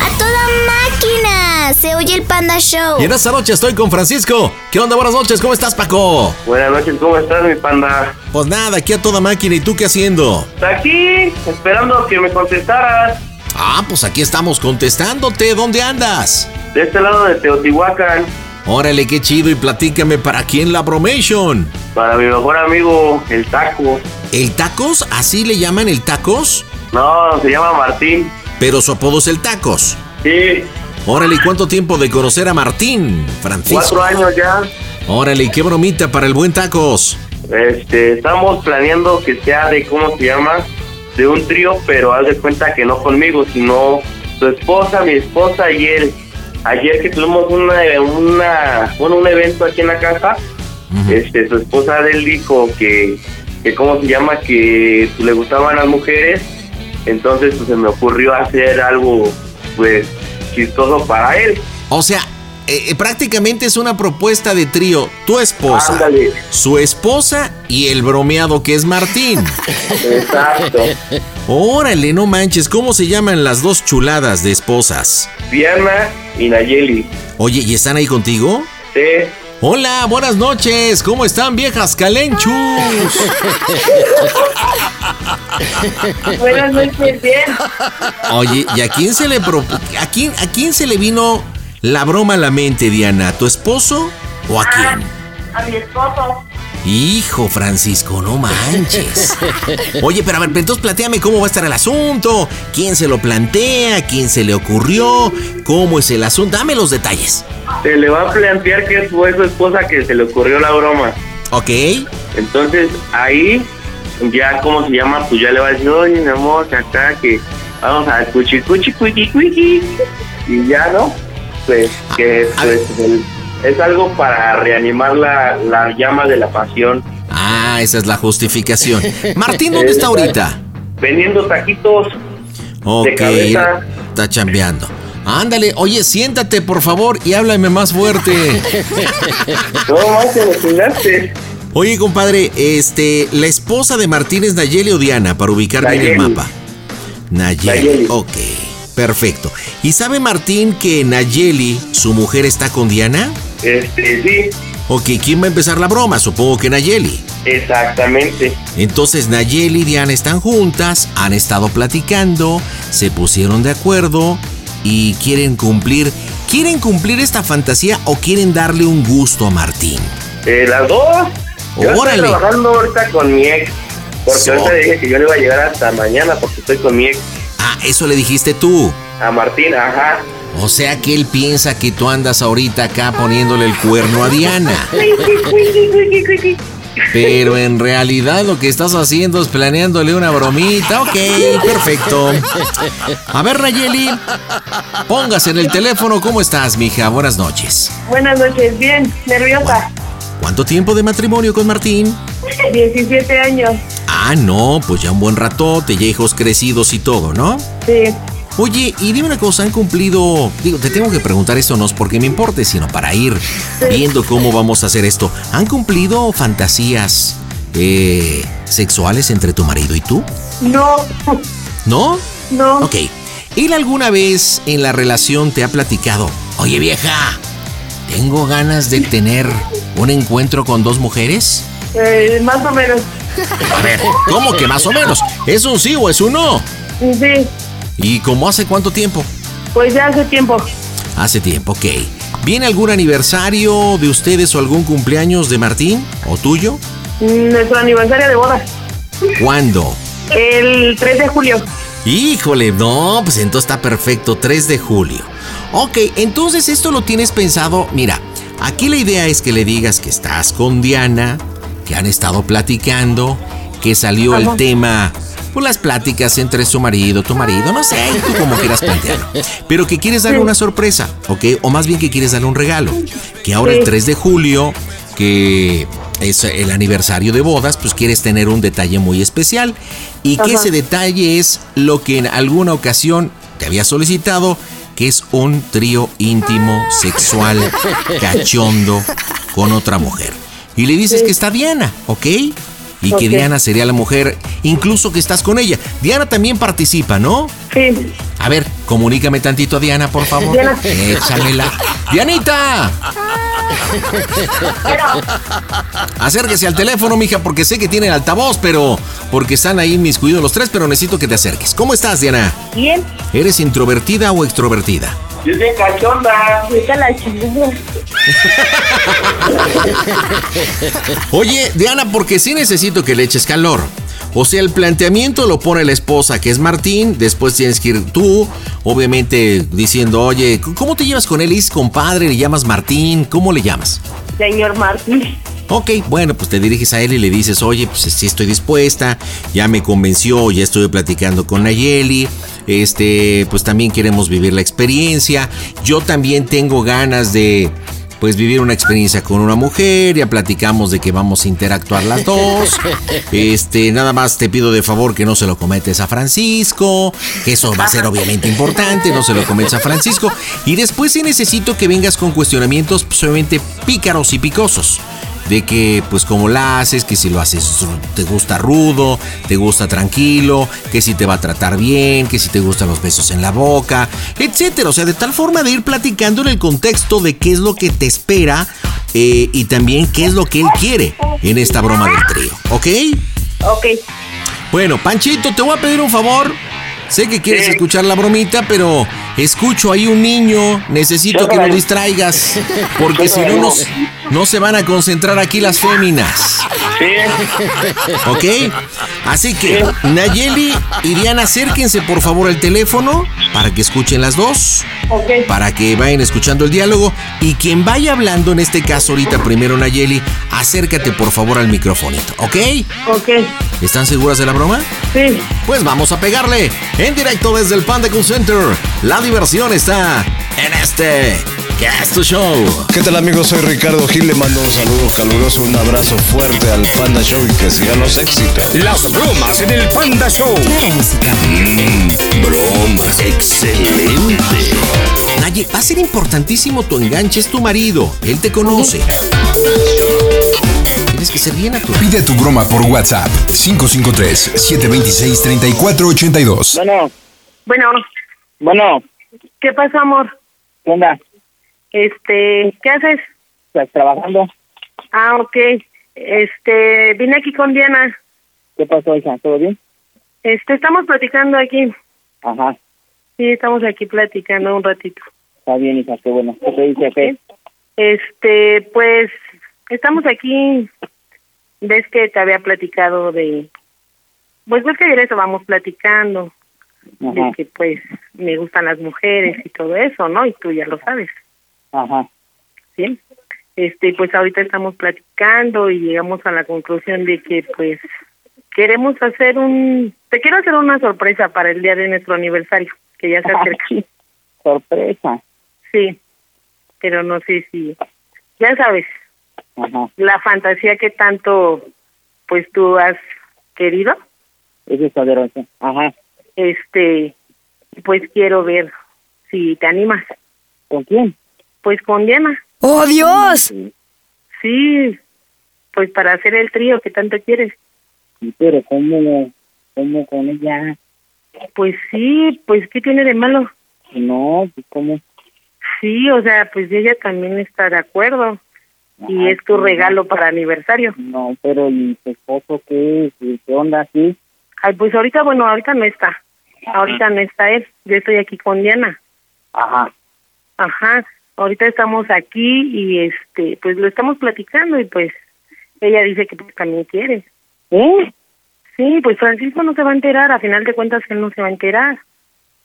¡A toda máquina! Se oye el Panda Show. Y en esta noche estoy con Francisco. ¿Qué onda? Buenas noches, ¿cómo estás, Paco? Buenas noches, ¿cómo estás, mi panda? Pues nada, aquí a toda máquina. ¿Y tú qué haciendo? Aquí, esperando que me contestaras. Ah, pues aquí estamos contestándote. ¿Dónde andas? De este lado de Teotihuacán, Órale, qué chido. Y platícame, ¿para quién la bromation? para mi mejor amigo, el Taco. ¿El Tacos? ¿Así le llaman el Tacos? No, se llama Martín. Pero su apodo es el Tacos. Sí, Órale, ¿y cuánto tiempo de conocer a Martín, Francisco? cuatro años ya. Órale, ¿y qué bromita para el buen Tacos? Este, estamos planeando que sea de, ¿cómo se llama? De un trío, pero haz de cuenta que no conmigo, sino su esposa, mi esposa y él. Ayer que tuvimos una, una, bueno, un evento aquí en la casa, este, su esposa de él dijo que, que, ¿cómo se llama? Que le gustaban las mujeres. Entonces, pues, se me ocurrió hacer algo, pues, chistoso para él. O sea, eh, eh, prácticamente es una propuesta de trío. Tu esposa, Ándale. su esposa y el bromeado que es Martín. Exacto. Órale, no manches, ¿cómo se llaman las dos chuladas de esposas? Diana y Nayeli. Oye, ¿y están ahí contigo? Sí. Hola, buenas noches, ¿cómo están viejas calenchus? Buenas noches, bien. Oye, ¿y a quién se le pro- a quién, a quién se le vino la broma a la mente, Diana? ¿A tu esposo o a quién? A mi esposo. Hijo, Francisco, no manches. Oye, pero a ver, entonces planteame cómo va a estar el asunto. ¿Quién se lo plantea? ¿Quién se le ocurrió? ¿Cómo es el asunto? Dame los detalles. Se le va a plantear que fue su esposa que se le ocurrió la broma. ¿Ok? Entonces ahí ya como se llama, pues ya le va a decir, oye mi amor, que acá que vamos a cuchi cuchi cuiki y ya no, pues que A pues, el- es algo para reanimar la, la llama de la pasión. Ah, esa es la justificación. Martín, ¿dónde está ahorita? Vendiendo taquitos, Ok, cabeza. está chambeando. Ándale, oye, siéntate por favor y háblame más fuerte. no más te chingaste. Oye, compadre, este, la esposa de Martín es Nayeli o Diana, para ubicar bien el Nayeli. mapa. Nayeli. Nayeli. Ok, perfecto. ¿Y sabe Martín que Nayeli, su mujer, está con Diana? Este, sí, Ok, ¿quién va a empezar la broma? Supongo que Nayeli. exactamente. Entonces Nayeli y Diana están juntas, han estado platicando, se pusieron de acuerdo y quieren cumplir. ¿Quieren cumplir esta fantasía o quieren darle un gusto a Martín? Eh, las dos. Yo Órale. estoy trabajando ahorita con mi ex. Porque So- ahorita dije que yo no iba a llegar hasta mañana porque estoy con mi ex. Ah, eso le dijiste tú. A Martín, ajá. O sea que él piensa que tú andas ahorita acá poniéndole el cuerno a Diana. Pero en realidad lo que estás haciendo es planeándole una bromita. Ok, perfecto. A ver, Nayeli, póngase en el teléfono. ¿Cómo estás, mija? Buenas noches. Buenas noches, bien. Nerviosa. ¿Cuánto tiempo de matrimonio con Martín? 17 años. Ah, no, pues ya un buen ratote, ya hijos crecidos y todo, ¿no? Sí. Oye, y dime una cosa, ¿han cumplido? Digo, te tengo que preguntar esto no es porque me importe, sino para ir viendo cómo vamos a hacer esto. ¿Han cumplido fantasías eh, sexuales entre tu marido y tú? No. ¿No? No. Ok. ¿Él alguna vez en la relación te ha platicado? Oye, vieja, tengo ganas de tener un encuentro con dos mujeres. Eh, más o menos. A ver, ¿cómo que más o menos? ¿Es un sí o es un no? Sí. ¿Y cómo hace cuánto tiempo? Pues ya hace tiempo. Hace tiempo, ok. ¿Viene algún aniversario de ustedes o algún cumpleaños de Martín o tuyo? Mm, Nuestro aniversario de boda. ¿Cuándo? El 3 de julio. Híjole, no, pues entonces está perfecto, 3 de julio. Ok, entonces esto lo tienes pensado, mira, aquí la idea es que le digas que estás con Diana, que han estado platicando, que salió el tema, pues las pláticas entre su marido, tu marido, no sé, tú como quieras plantearlo. Pero que quieres darle una sorpresa, ¿ok? O más bien que quieres darle un regalo. Que ahora el Sí. 3 de julio, que es el aniversario de bodas, pues quieres tener un detalle muy especial. Y que Ajá. ese detalle es lo que en alguna ocasión te había solicitado, que es un trío íntimo, sexual, cachondo con otra mujer. Y le dices que está Diana, ¿ok? Y que. Diana sería la mujer, incluso que estás con ella. Diana también participa, ¿no? Sí. A ver, comunícame tantito a Diana, por favor. Diana. Échamela. ¡Dianita! Acérquese al teléfono, mija, porque sé que tiene altavoz, pero porque están ahí mis cuidados los tres, pero necesito que te acerques. ¿Cómo estás, Diana? Bien. ¿Eres introvertida o extrovertida? Soy cachonda. Vete a la chingada. Oye, Diana, porque sí necesito que le eches calor. O sea, el planteamiento lo pone la esposa, que es Martín, después tienes que ir tú, obviamente diciendo, oye, ¿cómo te llevas con él? ¿Es compadre? ¿Le llamas Martín? ¿Cómo le llamas? Señor Martín. Ok, bueno, pues te diriges a él y le dices, oye, pues sí estoy dispuesta, ya me convenció, ya estuve platicando con Nayeli, este, pues también queremos vivir la experiencia, yo también tengo ganas de, pues vivir una experiencia con una mujer, ya platicamos de que vamos a interactuar las dos, este, nada más te pido de favor que no se lo cometes a Francisco, que eso va a ser obviamente importante, no se lo cometes a Francisco, y después sí necesito que vengas con cuestionamientos, pues obviamente pícaros y picosos de que pues cómo la haces, que si lo haces te gusta rudo, te gusta tranquilo, que si te va a tratar bien, que si te gustan los besos en la boca, etcétera. O sea, de tal forma de ir platicando en el contexto de qué es lo que te espera eh, y también qué es lo que él quiere en esta broma del trío, ¿ok? Ok. Bueno, Panchito, te voy a pedir un favor. Sé que quieres Sí. escuchar la bromita, pero escucho ahí un niño. Necesito que lo distraigas. Porque si no, nos, no se van a concentrar aquí las féminas. Sí. ¿Ok? Así que, Nayeli y Diana, acérquense por favor al teléfono para que escuchen las dos, Ok. para que vayan escuchando el diálogo. Y quien vaya hablando, en este caso ahorita primero Nayeli, acércate por favor al microfonito, ¿ok? Ok. ¿Están seguras de la broma? Sí. Pues vamos a pegarle en directo desde el Panda Cool Center. La diversión está en este Cast Show. ¿Qué tal amigos? Soy Ricardo Gil, le mando un saludo caluroso, un abrazo fuerte al Panda Show y que sigan los éxitos. Las bromas en el Panda Show. Bromas, excelente. Naye, va a ser importantísimo tu enganche, es tu marido. Él te conoce. Tienes que ser bien natural. Pide tu broma por WhatsApp 553-726-3482. Bueno, Bueno, bueno, ¿qué pasa, amor? ¿qué onda? Este, ¿qué haces? ¿Estás trabajando? Ah, ok. Este, vine aquí con Diana. ¿Qué pasó, hija? ¿Todo bien? Este, estamos platicando aquí. Ajá, Sí, estamos aquí platicando un ratito. está bien, hija, qué bueno. ¿Qué te dice? ¿Qué? Este, pues, estamos aquí. Ves que te había platicado de. Pues ves que ayer eso vamos platicando. De Ajá, que, pues, me gustan las mujeres y todo eso, ¿no? Y tú ya lo sabes. Ajá, ¿sí? Este, pues ahorita estamos platicando y llegamos a la conclusión de que pues queremos hacer un, te quiero hacer una sorpresa para el día de nuestro aniversario, que ya se acerca. sorpresa. Sí, pero no sé si, ya sabes, Ajá, la fantasía que tanto pues tú has querido, eso es poderoso. Ajá, este, pues quiero ver si te animas, ¿con quién? Pues con Diana, ¡Oh, Dios! sí, pues para hacer el trío que tanto quieres. Sí, Pero ¿cómo, cómo con ella? Pues sí, pues ¿qué tiene de malo? No, pues ¿cómo? Sí, o sea, pues ella también está de acuerdo y es tu sí, regalo para aniversario. No, pero ¿y tu esposo qué? ¿Y ¿Qué onda así? Ay, pues ahorita, bueno, ahorita no está. Ahorita no está él. Yo estoy aquí con Diana. Ajá. Ajá. Ahorita estamos aquí y este, pues lo estamos platicando y pues ella dice que pues, también quiere. ¿Eh? Sí, pues Francisco no se va a enterar, a final de cuentas él no se va a enterar.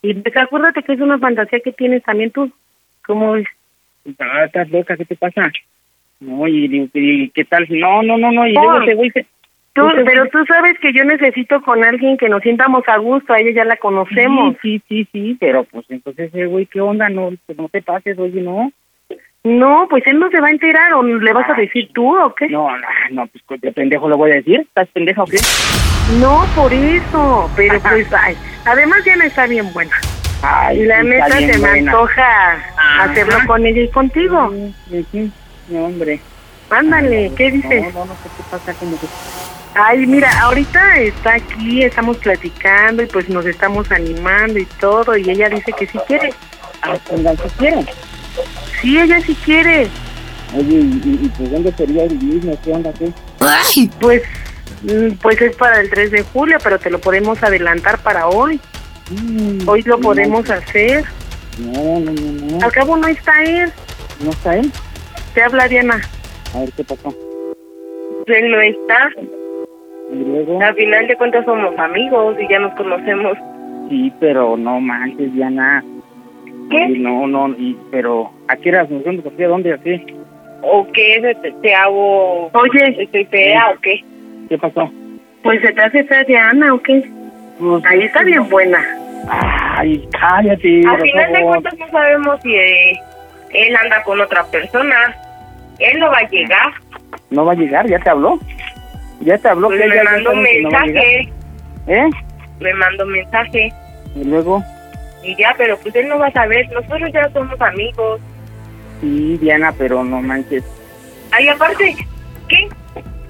Y pues acuérdate que es una fantasía que tienes también tú. ¿Cómo es? Ah, estás loca, ¿qué te pasa? No, y, y- y ¿qué tal? No, no, no, no, y Oh. luego ese güey se- Tú, güey- pero tú sabes que yo necesito con alguien que nos sientamos a gusto, a ella ya la conocemos. Sí, sí, sí, sí, pero pues entonces ese güey, ¿qué onda? No, pues, no te pases, oye, no. No, pues él no se va a enterar, o le vas a decir tú o qué. No, no, no, pues de pendejo lo voy a decir. ¿Estás pendeja o qué? No, por eso, pero pues, ay, además Diana está bien buena. Ay, Y la sí, neta se me buena. antoja Ajá. hacerlo con ella y contigo. Sí, sí, no, hombre. Ándale, ¿qué dices? No, no, no sé qué pasa, como que... Ay, mira, ahorita está aquí, estamos platicando y pues nos estamos animando y todo, y ella dice que sí quiere. Ah, ¿qué quieren? Sí, ella sí quiere. Oye, ¿y, y, y pues dónde sería el mismo? ¿Qué onda, qué? Pues, mm, pues es para el 3 de julio, pero te lo podemos adelantar para hoy. Mm, Hoy lo no, podemos hacer. No, no, no, no. Al cabo no está él. ¿No está él? Te habla Diana. A ver, ¿qué pasó? Él no está. Y luego... Al final de cuentas somos amigos y ya nos conocemos. Sí, pero no manches, Diana. ¿Qué? No, no, y, pero ¿a qué horas nos vemos? ¿A dónde? ¿A qué? ¿O qué? ¿Te, te hago...? Oye. ¿Estoy fea o qué? ¿Qué pasó? Pues se te hace fea Diana o qué? Pues, Ahí está bien buena. Ay, cállate. Al final de cuentas no sabemos si eh, él anda con otra persona. Él no va a llegar. No va a llegar, ¿ya te habló? ¿Ya te habló? Pues que me mandó un no mensaje. ¿Eh? Me mandó mensaje. Y luego, Y ya, pero pues él no va a saber. Nosotros ya somos amigos. sí, Diana, pero no manches. Ay, aparte, ¿qué?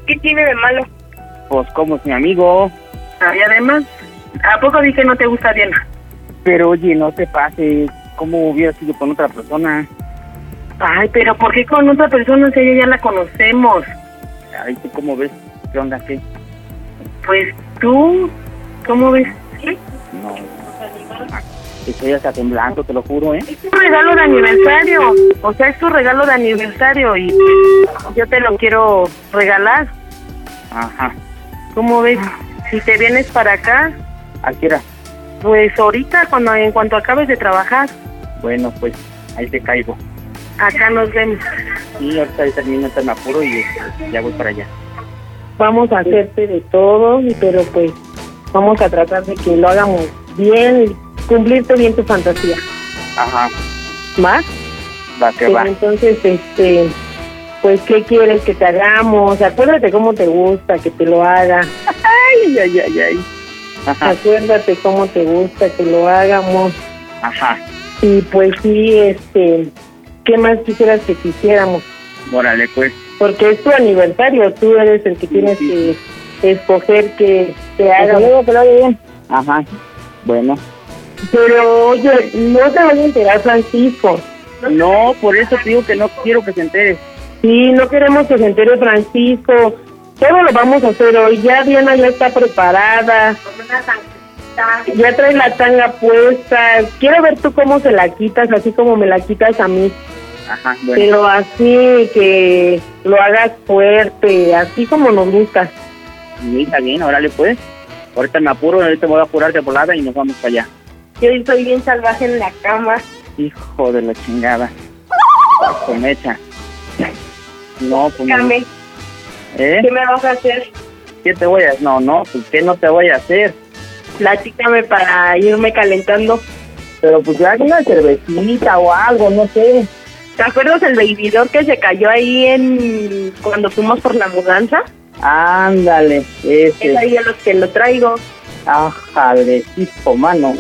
¿Qué tiene de malo? Pues como es mi amigo. Ay, además, ¿a poco dije no te gusta Diana? Pero oye, no te pases. ¿Cómo hubiera sido con otra persona? Ay, pero ¿por qué con otra persona si ella ya la conocemos? Ay, ¿tú cómo ves? ¿Qué onda? ¿Qué? Pues tú, ¿cómo ves? No. Estoy hasta temblando, te lo juro, ¿eh? Es tu regalo de aniversario. O sea, es tu regalo de aniversario y yo te lo quiero regalar. Ajá. ¿Cómo ves? Si te vienes para acá, ¿A qué hora? pues ahorita, cuando en cuanto acabes de trabajar, Bueno, pues ahí te caigo. acá nos vemos. Sí, ahorita termino me apuro y este, ya voy para allá. Vamos a hacerte de todo, pero pues vamos a tratar de que lo hagamos bien cumplirte bien tu fantasía. Ajá. ¿Más? Va, que va. entonces, este, pues, ¿qué quieres que te hagamos? Acuérdate cómo te gusta que te lo haga. Ay, ay, ay, ay. Ajá, Acuérdate cómo te gusta que lo hagamos. ajá. Y pues sí, este, ¿qué más quisieras que quisiéramos? Órale, pues. Porque es tu aniversario, tú eres el que tienes que escoger que te haga. luego que lo haga bien. Ajá. Bueno. Pero oye, no te vayas a enterar, Francisco. No, por eso te digo que no quiero que se entere. Sí, no queremos que se entere Francisco. Todo lo vamos a hacer hoy. Ya Diana ya está preparada. Ya trae la tanga puesta. Quiero ver tú cómo se la quitas, así como me la quitas a mí. Ajá, bueno. Pero así que lo hagas fuerte, así como nos gusta. Sí, está bien, órale, pues. Ahorita me apuro, ahorita me voy a apurar de volada y nos vamos para allá. Yo soy bien salvaje en la cama. Hijo de la chingada. Con mecha. No, pues no. ¿Eh? ¿qué me vas a hacer? ¿Qué te voy a No, no, pues ¿qué no te voy a hacer? Platícame para irme calentando. Pero pues ya una cervecita o algo, no sé. ¿Te acuerdas el bebidor que se cayó ahí en cuando fuimos por la mudanza? Ándale, Es ese. ahí a los que lo traigo. Ájale, hijo, mano.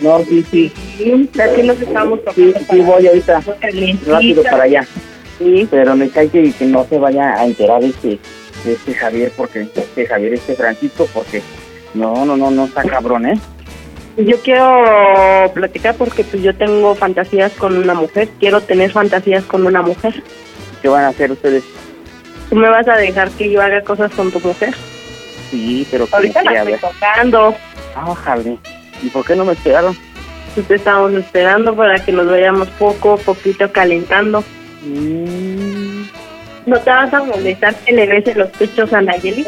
No, sí, sí. Sí, así nos estamos Sí, tocando. sí, voy ahorita rápido para allá. Sí, pero me cae que, que no se vaya a enterar este, este Javier, porque este Javier, este Francisco, porque no, no, no, no está cabrón, ¿eh? Yo quiero platicar porque pues yo tengo fantasías con una mujer. Quiero tener fantasías con una mujer. ¿Qué van a hacer ustedes? ¿Tú me vas a dejar que yo haga cosas con tu mujer? Sí, pero Ahorita la estoy tocando. Ájale. ¿Y por qué no me esperaron? Pues te estamos esperando para que nos vayamos poco a poquito calentando. Mm, ¿No te vas a molestar que le beses los pechos a Nayeli?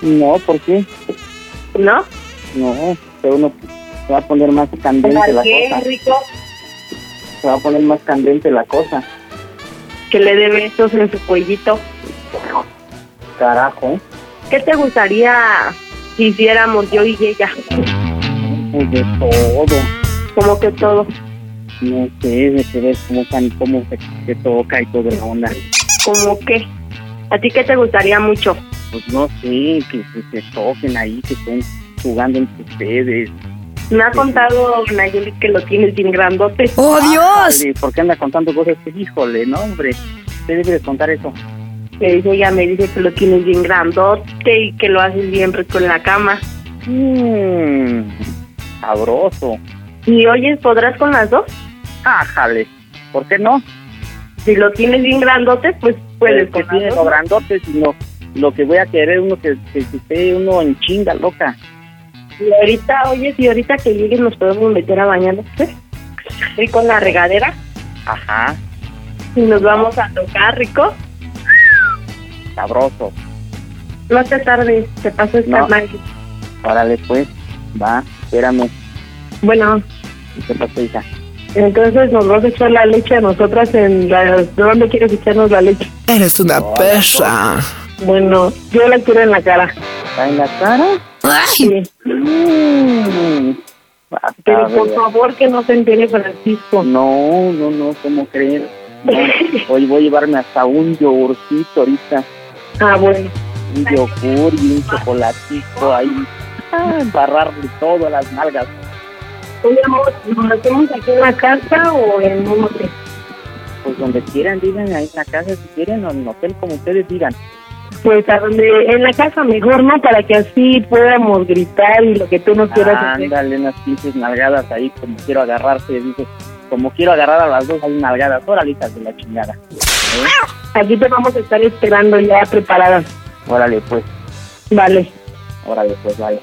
no, ¿por qué? ¿No? No, se uno se va a poner más candente la qué, cosa. rico? Se va a poner más candente la cosa. Que le dé besos en su cuellito. Carajo, ¿Qué te gustaría si hiciéramos yo y ella? pues de todo. Como que todo. No sé, de que ves cómo, cómo se, se toca y toda la onda. ¿Como qué? ¿A ti qué te gustaría mucho? Pues no sé, que, que se toquen ahí, que estén jugando entre ustedes. Me ha contado Nayeli que lo tienes bien grandote. ¡Oh, Dios! Ájale, ¿Por qué anda contando cosas? que híjole, no, hombre. Usted debe de contar eso. Me dice, ella me dice que lo tienes bien grandote y que lo haces bien rico en la cama. Mmm, sabroso. Y oyes, ¿podrás con las dos? Ájale, ¿por qué no? Si lo tienes bien grandote, pues puedes Pues que con tiene las lo dos. grandote, sino lo que voy a querer uno que, que, que esté uno en chinga, loca. Y ahorita, oye, si ahorita que lleguen nos podemos meter a bañarnos, ¿sí? Rico en la regadera Ajá, y nos vamos a tocar, rico. sabroso. No te tardes, te paso esta No. Maggie. Órale, pues, va, espérame. Bueno, ¿Qué pasó, hija? entonces nos vas a echar la leche a nosotras en la... ¿De dónde quieres echarnos la leche? Eres una perra. Bueno, yo la quiero en la cara. ¿Está en la cara? Ay, Sí. Basta, Pero por ver. favor que no se entere Francisco. No, no, no, ¿cómo creen? No, hoy voy a llevarme hasta un yogurcito ahorita. Ah, bueno. Un yogur y un chocolatito ahí. Ah, embarrarle todo a las nalgas. Oye, amor, ¿nos hacemos aquí en la casa o en un hotel? Pues donde quieran, digan ahí en la casa si quieren o en el hotel, como ustedes digan. Pues a donde, en la casa mejor, ¿no? Para que así podamos gritar y lo que tú no quieras hacer. Ándale, unas pinches nalgadas ahí, como quiero agarrarse, dice. Como quiero agarrar a las dos, hay nalgadas. Órale, hijas de la chingada. ¿Eh? Aquí te vamos a estar esperando ya preparadas. Órale, pues, Vale. órale, pues, vale.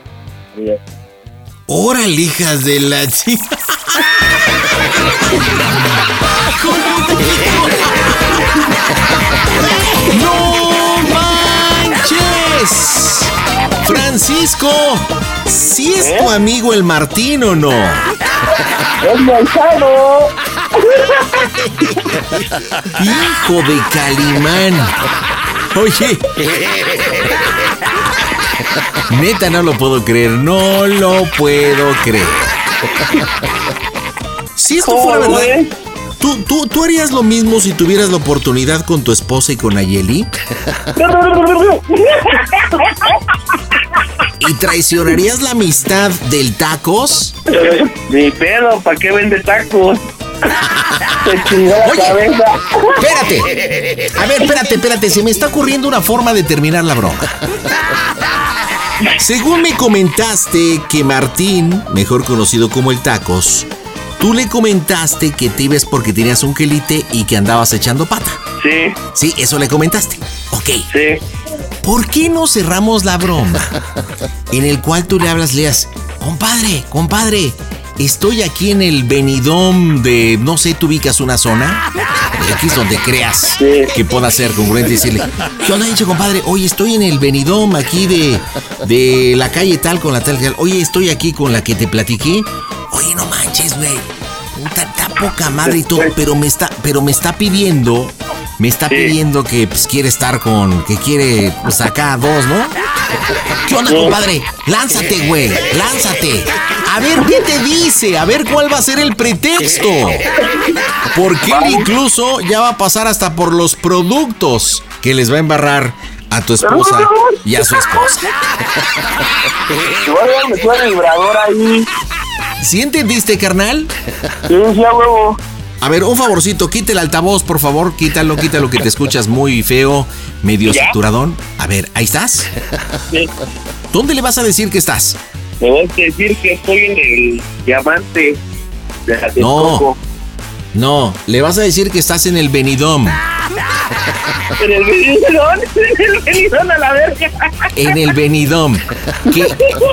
Adiós. Órale, hijas de la chi- ¡No Francisco, ¿sí es tu amigo el Martín o no? ¡Es manchado! Hijo de Calimán. Oye. Neta, no lo puedo creer. No lo puedo creer. Si esto fuera verdad, ¿tú, tú, ¿tú harías lo mismo si tuvieras la oportunidad con tu esposa y con Ayeli? ¿Y traicionarías la amistad del tacos? Ni pedo, ¿para qué vende tacos? Oye. Espérate. A ver, espérate, espérate. Se me está ocurriendo una forma de terminar la broma. Según me comentaste que Martín, mejor conocido como el Tacos, tú le comentaste que te ibas porque tenías un quelite y que andabas echando pata. Sí, Sí, eso le comentaste. Ok. sí. ¿Por qué no cerramos la broma? En el cual tú le hablas, leas, compadre, compadre, estoy aquí en el Benidom de, no sé, tú ubicas una zona, aquí es donde creas que pueda ser congruente y decirle, ¿qué onda, dicho compadre? Oye, estoy en el Benidom aquí de, de la calle tal con la tal, tal. Oye, estoy aquí con la que te platiqué. Oye, no manches, güey. Está, está poca madre y todo, pero me está, pero me está pidiendo, me está Sí. pidiendo que pues, quiere estar con, que quiere pues acá dos, ¿no? ¿Qué onda, compadre? Lánzate, güey, lánzate. A ver qué te dice, a ver cuál va a ser el pretexto. Porque él incluso ya va a pasar hasta por los productos que les va a embarrar a tu esposa y a su esposa. Te voy a vibrador ahí. ¿Sí entendiste, carnal? Sí, sí, huevo. A ver, un favorcito, quita el altavoz, por favor, quítalo, quítalo que te escuchas muy feo, medio ¿Ya? saturadón. A ver, ahí estás. Sí. ¿Dónde le vas a decir que estás? Me voy a decir que estoy en el diamante de la No. No, le vas a decir que estás en el Benidom. En el venidón, en el venidón a la verga. En el Benidom. ¿Que,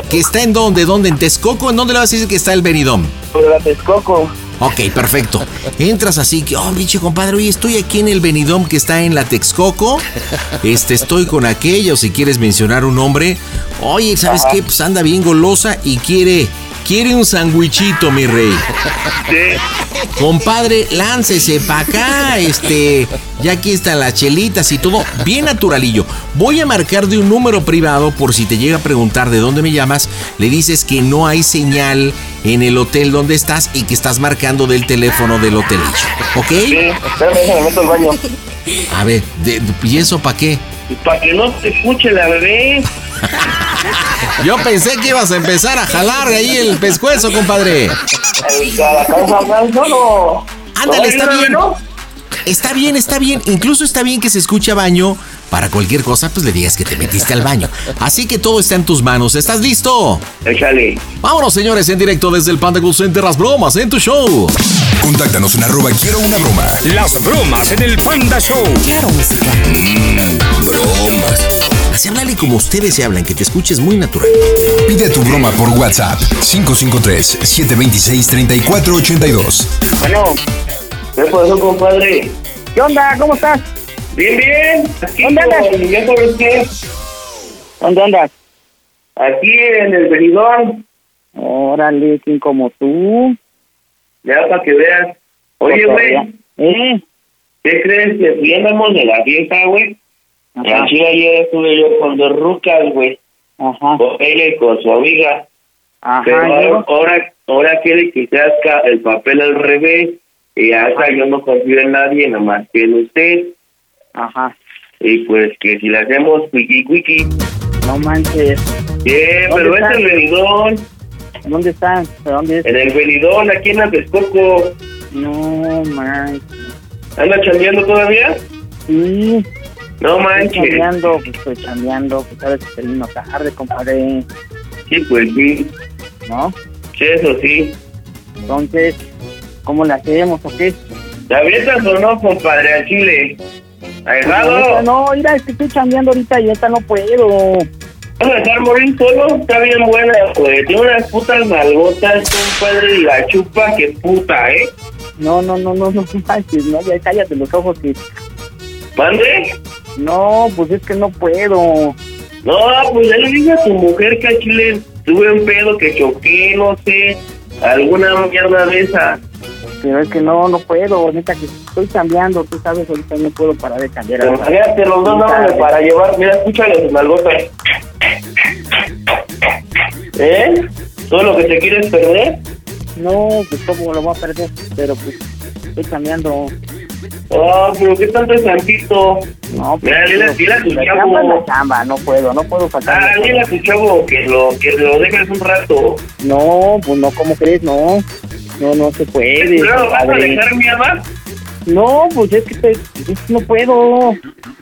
que está en dónde? ¿Dónde? ¿En Texcoco? ¿En dónde le vas a decir que está el Benidom? Por la Texcoco. Ok, perfecto. Entras así que, oh, biche compadre, oye, estoy aquí en el Benidom que está en la Texcoco. Este, estoy con aquello, si quieres mencionar un nombre. Oye, ¿sabes qué? Pues anda bien golosa y quiere, quiere un sandwichito, mi rey. Compadre, láncese para acá, este, ya aquí están las chelitas y todo, bien naturalillo. Voy a marcar de un número privado por si te llega a preguntar de dónde me llamas, le dices que no hay señal en el hotel donde estás y que estás marcando del teléfono del hotelillo, ¿ok? Sí, espérame, déjame meto al baño. A ver, de- ¿y eso para qué? Para que no te escuche la bebé. Yo pensé que ibas a empezar a jalar ahí el pescuezo, compadre. Ándale, está bien. Está bien, está bien. Incluso está bien que se escuche a baño. Para cualquier cosa, pues le digas que te metiste al baño. Así que todo está en tus manos. ¿Estás listo? Échale. Vámonos, señores, en directo desde el Panda Cool Center, las bromas en tu show. Contáctanos en arroba quiero una broma. Las bromas en el Panda Show. Bromas. Así háblale como ustedes se hablan, que te escuches muy natural. Pide tu broma por WhatsApp 553-726-3482. Bueno, ¿Qué pasó, compadre? ¿qué onda? ¿Cómo estás? Bien, bien. Aquí, ¿Dónde andas? ¿Ya sabes qué? ¿Dónde andas? Aquí en el venidón. Órale, ¿quién como tú? Ya para que veas. Oye, güey, ¿Eh? ¿qué crees? Que si andamos de la fiesta, güey. Aquí ayer estuve yo con dos rucas, güey. ajá, Con ella y con su amiga. ajá. Pero ahora, ahora quiere que se haga el papel al revés. Y hasta yo no confío en nadie, nada más que en usted. Ajá, Y pues que si le hacemos wiki wiki. no manches. Bien, ¿Dónde pero es el venidón. ¿Dónde están? ¿De dónde es? En el venidón, aquí en Texcoco. No manches. ¿Anda chambeando todavía? Sí, No estoy manches. chambeando, pues estoy chambeando, pues sabes que termino tarde, compadre, Sí, pues sí. ¿no? Sí, eso sí. Entonces, ¿cómo le hacemos o qué? ¿Te avientas o no, compadre, al chile? No, mira, es que estoy chambeando ahorita y ahorita no puedo. ¿Vas a dejar morir solo? Está bien buena, pues. Tiene unas putas nalgotas, compadre, y la chupa, que puta, ¿eh? No, no, no, no, no manches, no, ya cállate los ojos que... ¿Mande? No, pues es que no puedo. No, pues ya le dije a tu mujer que al chile tuve un pedo que choqué, no sé, alguna mierda de esa. Pero es que no, no puedo, neta que estoy cambiando, tú sabes, ahorita no puedo parar de cambiar. Pero fíjate, los dos dándole para llevar. Mira, escúchale sus nalgotas. ¿Eh? ¿Todo lo que te quieres perder? No, pues cómo lo voy a perder, pero pues estoy cambiando. Oh, pero qué tanto es tantito. No, pues, Mira, dile, a tu chavo. chamba no puedo, no puedo sacar. Ah, dile a tu chavo que lo, que lo dejes un rato. No, pues no, ¿cómo crees? No, no, no se puede. Claro, ¿vas a dejar mi ama? No, pues es que, te- es que no puedo.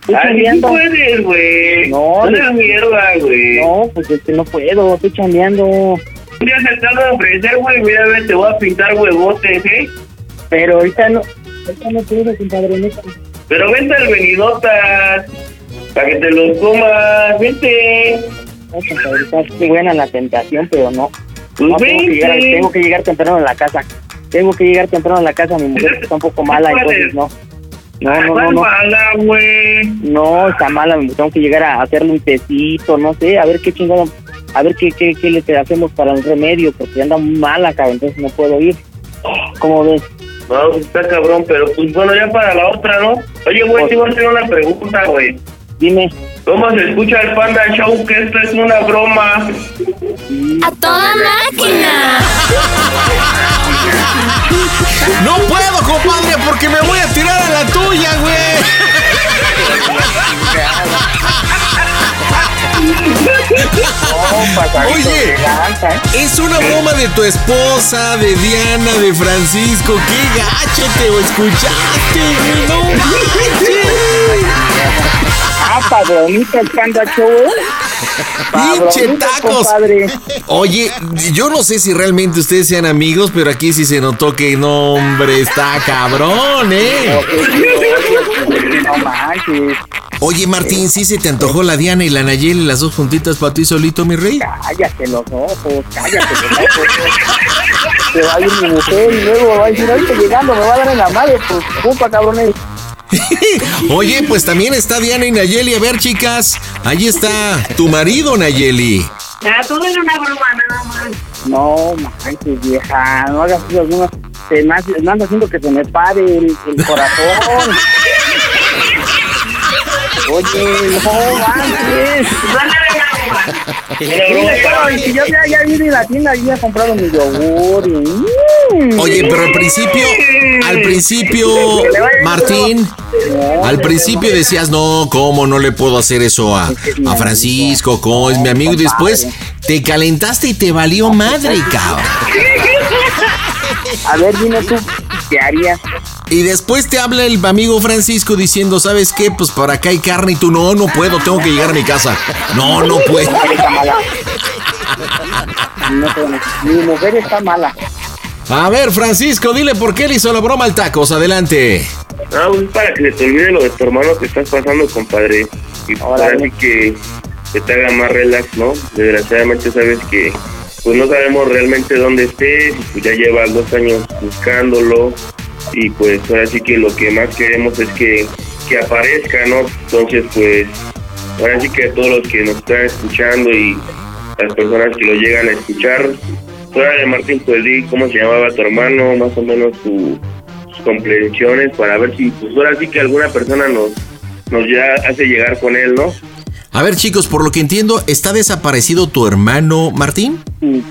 Estoy Ay, sí puedes, güey. No, No mierda, güey. No, pues es que no puedo, estoy chambeando. Un día se trata de ofrecer, güey. Mira, ve, te voy a pintar huevotes, ¿eh? Pero ahorita no, ahorita no puedo, compadre, neta. Pero vente al venidotas. Para que te los comas. Vente. No, compadre, está muy buena la tentación, pero no. Pues No, tengo que, llegar, tengo que llegar temprano a la casa. Tengo que llegar temprano a la casa, mi mujer está un poco mala, entonces no. No, no, no, ¿Cuál no. mala, güey? No, está mala, tengo que llegar a hacerle un tecito, no sé, a ver qué chingado, a ver qué, qué, qué le hacemos para el remedio, porque anda muy mala, cabrón, entonces no puedo ir. ¿Cómo ves? No, pues está cabrón, pero pues bueno, ya para la otra, ¿no? Oye, güey, te voy a hacer una pregunta, güey. Dime. ¿Cómo se escucha el Panda Show que esto es una broma? ¡A toda máquina! No puedo, compadre, porque me voy a tirar a la tuya, güey. Oye, es una broma de tu esposa, de Diana, de Francisco. ¡Qué gacho te escuchaste, güey! ¡No manches! Ah, padronita, el panda show, ¿eh? ¡Pinche tacos! compadre. Oye, yo no sé si realmente ustedes sean amigos, pero aquí sí se notó que no, hombre, está cabrón, ¿eh? No manches. Oye, Martín, ¿sí se te antojó la Diana y la Nayeli, las dos juntitas para ti solito, mi rey? Cállate los ojos, cállate los ojos. Se va a ir mi mujer y luego va a decir, ahorita llegando me va a dar en la madre por su culpa, cabrones. Oye, pues también está Diana y Nayeli. A ver, chicas, ahí está tu marido, Nayeli. Ah, todo era una broma nada más. No manches, vieja, no hagas eso alguna. Se me, anda haciendo que se me pare el, el corazón. Oye, no manches. Pero, y si yo ya, ya vine a la tienda y ya he comprado mi yogur y... Oye, pero al principio, al principio, Martín, al principio decías, no, ¿cómo no le puedo hacer eso a, a Francisco? ¿Cómo es mi amigo? Y después te calentaste y te valió madre, cabrón. A ver, dime tú, ¿qué harías? Y después te habla el amigo Francisco diciendo, ¿sabes qué? Pues para acá hay carne y tú, no, no puedo, tengo que llegar a mi casa. No, no puedo. No mi mujer está mala. A ver, Francisco, dile por qué le hizo la broma al tacos. Adelante. Ah, pues es para que se te olvide lo de tu hermano que estás pasando, compadre. Y para así que, que te haga más relax, ¿no? Desgraciadamente sabes que pues no sabemos realmente dónde estés, y pues ya llevas dos años buscándolo y pues ahora sí que lo que más queremos es que, que aparezca, ¿no? Entonces pues ahora sí que todos los que nos están escuchando y las personas que lo llegan a escuchar, de Martín, pues di cómo se llamaba tu hermano, más o menos tu, sus comprensiones para ver si pues ahora sí que alguna persona nos nos ya hace llegar con él, ¿no? A ver, chicos, por lo que entiendo, ¿está desaparecido tu hermano Martín? Sí,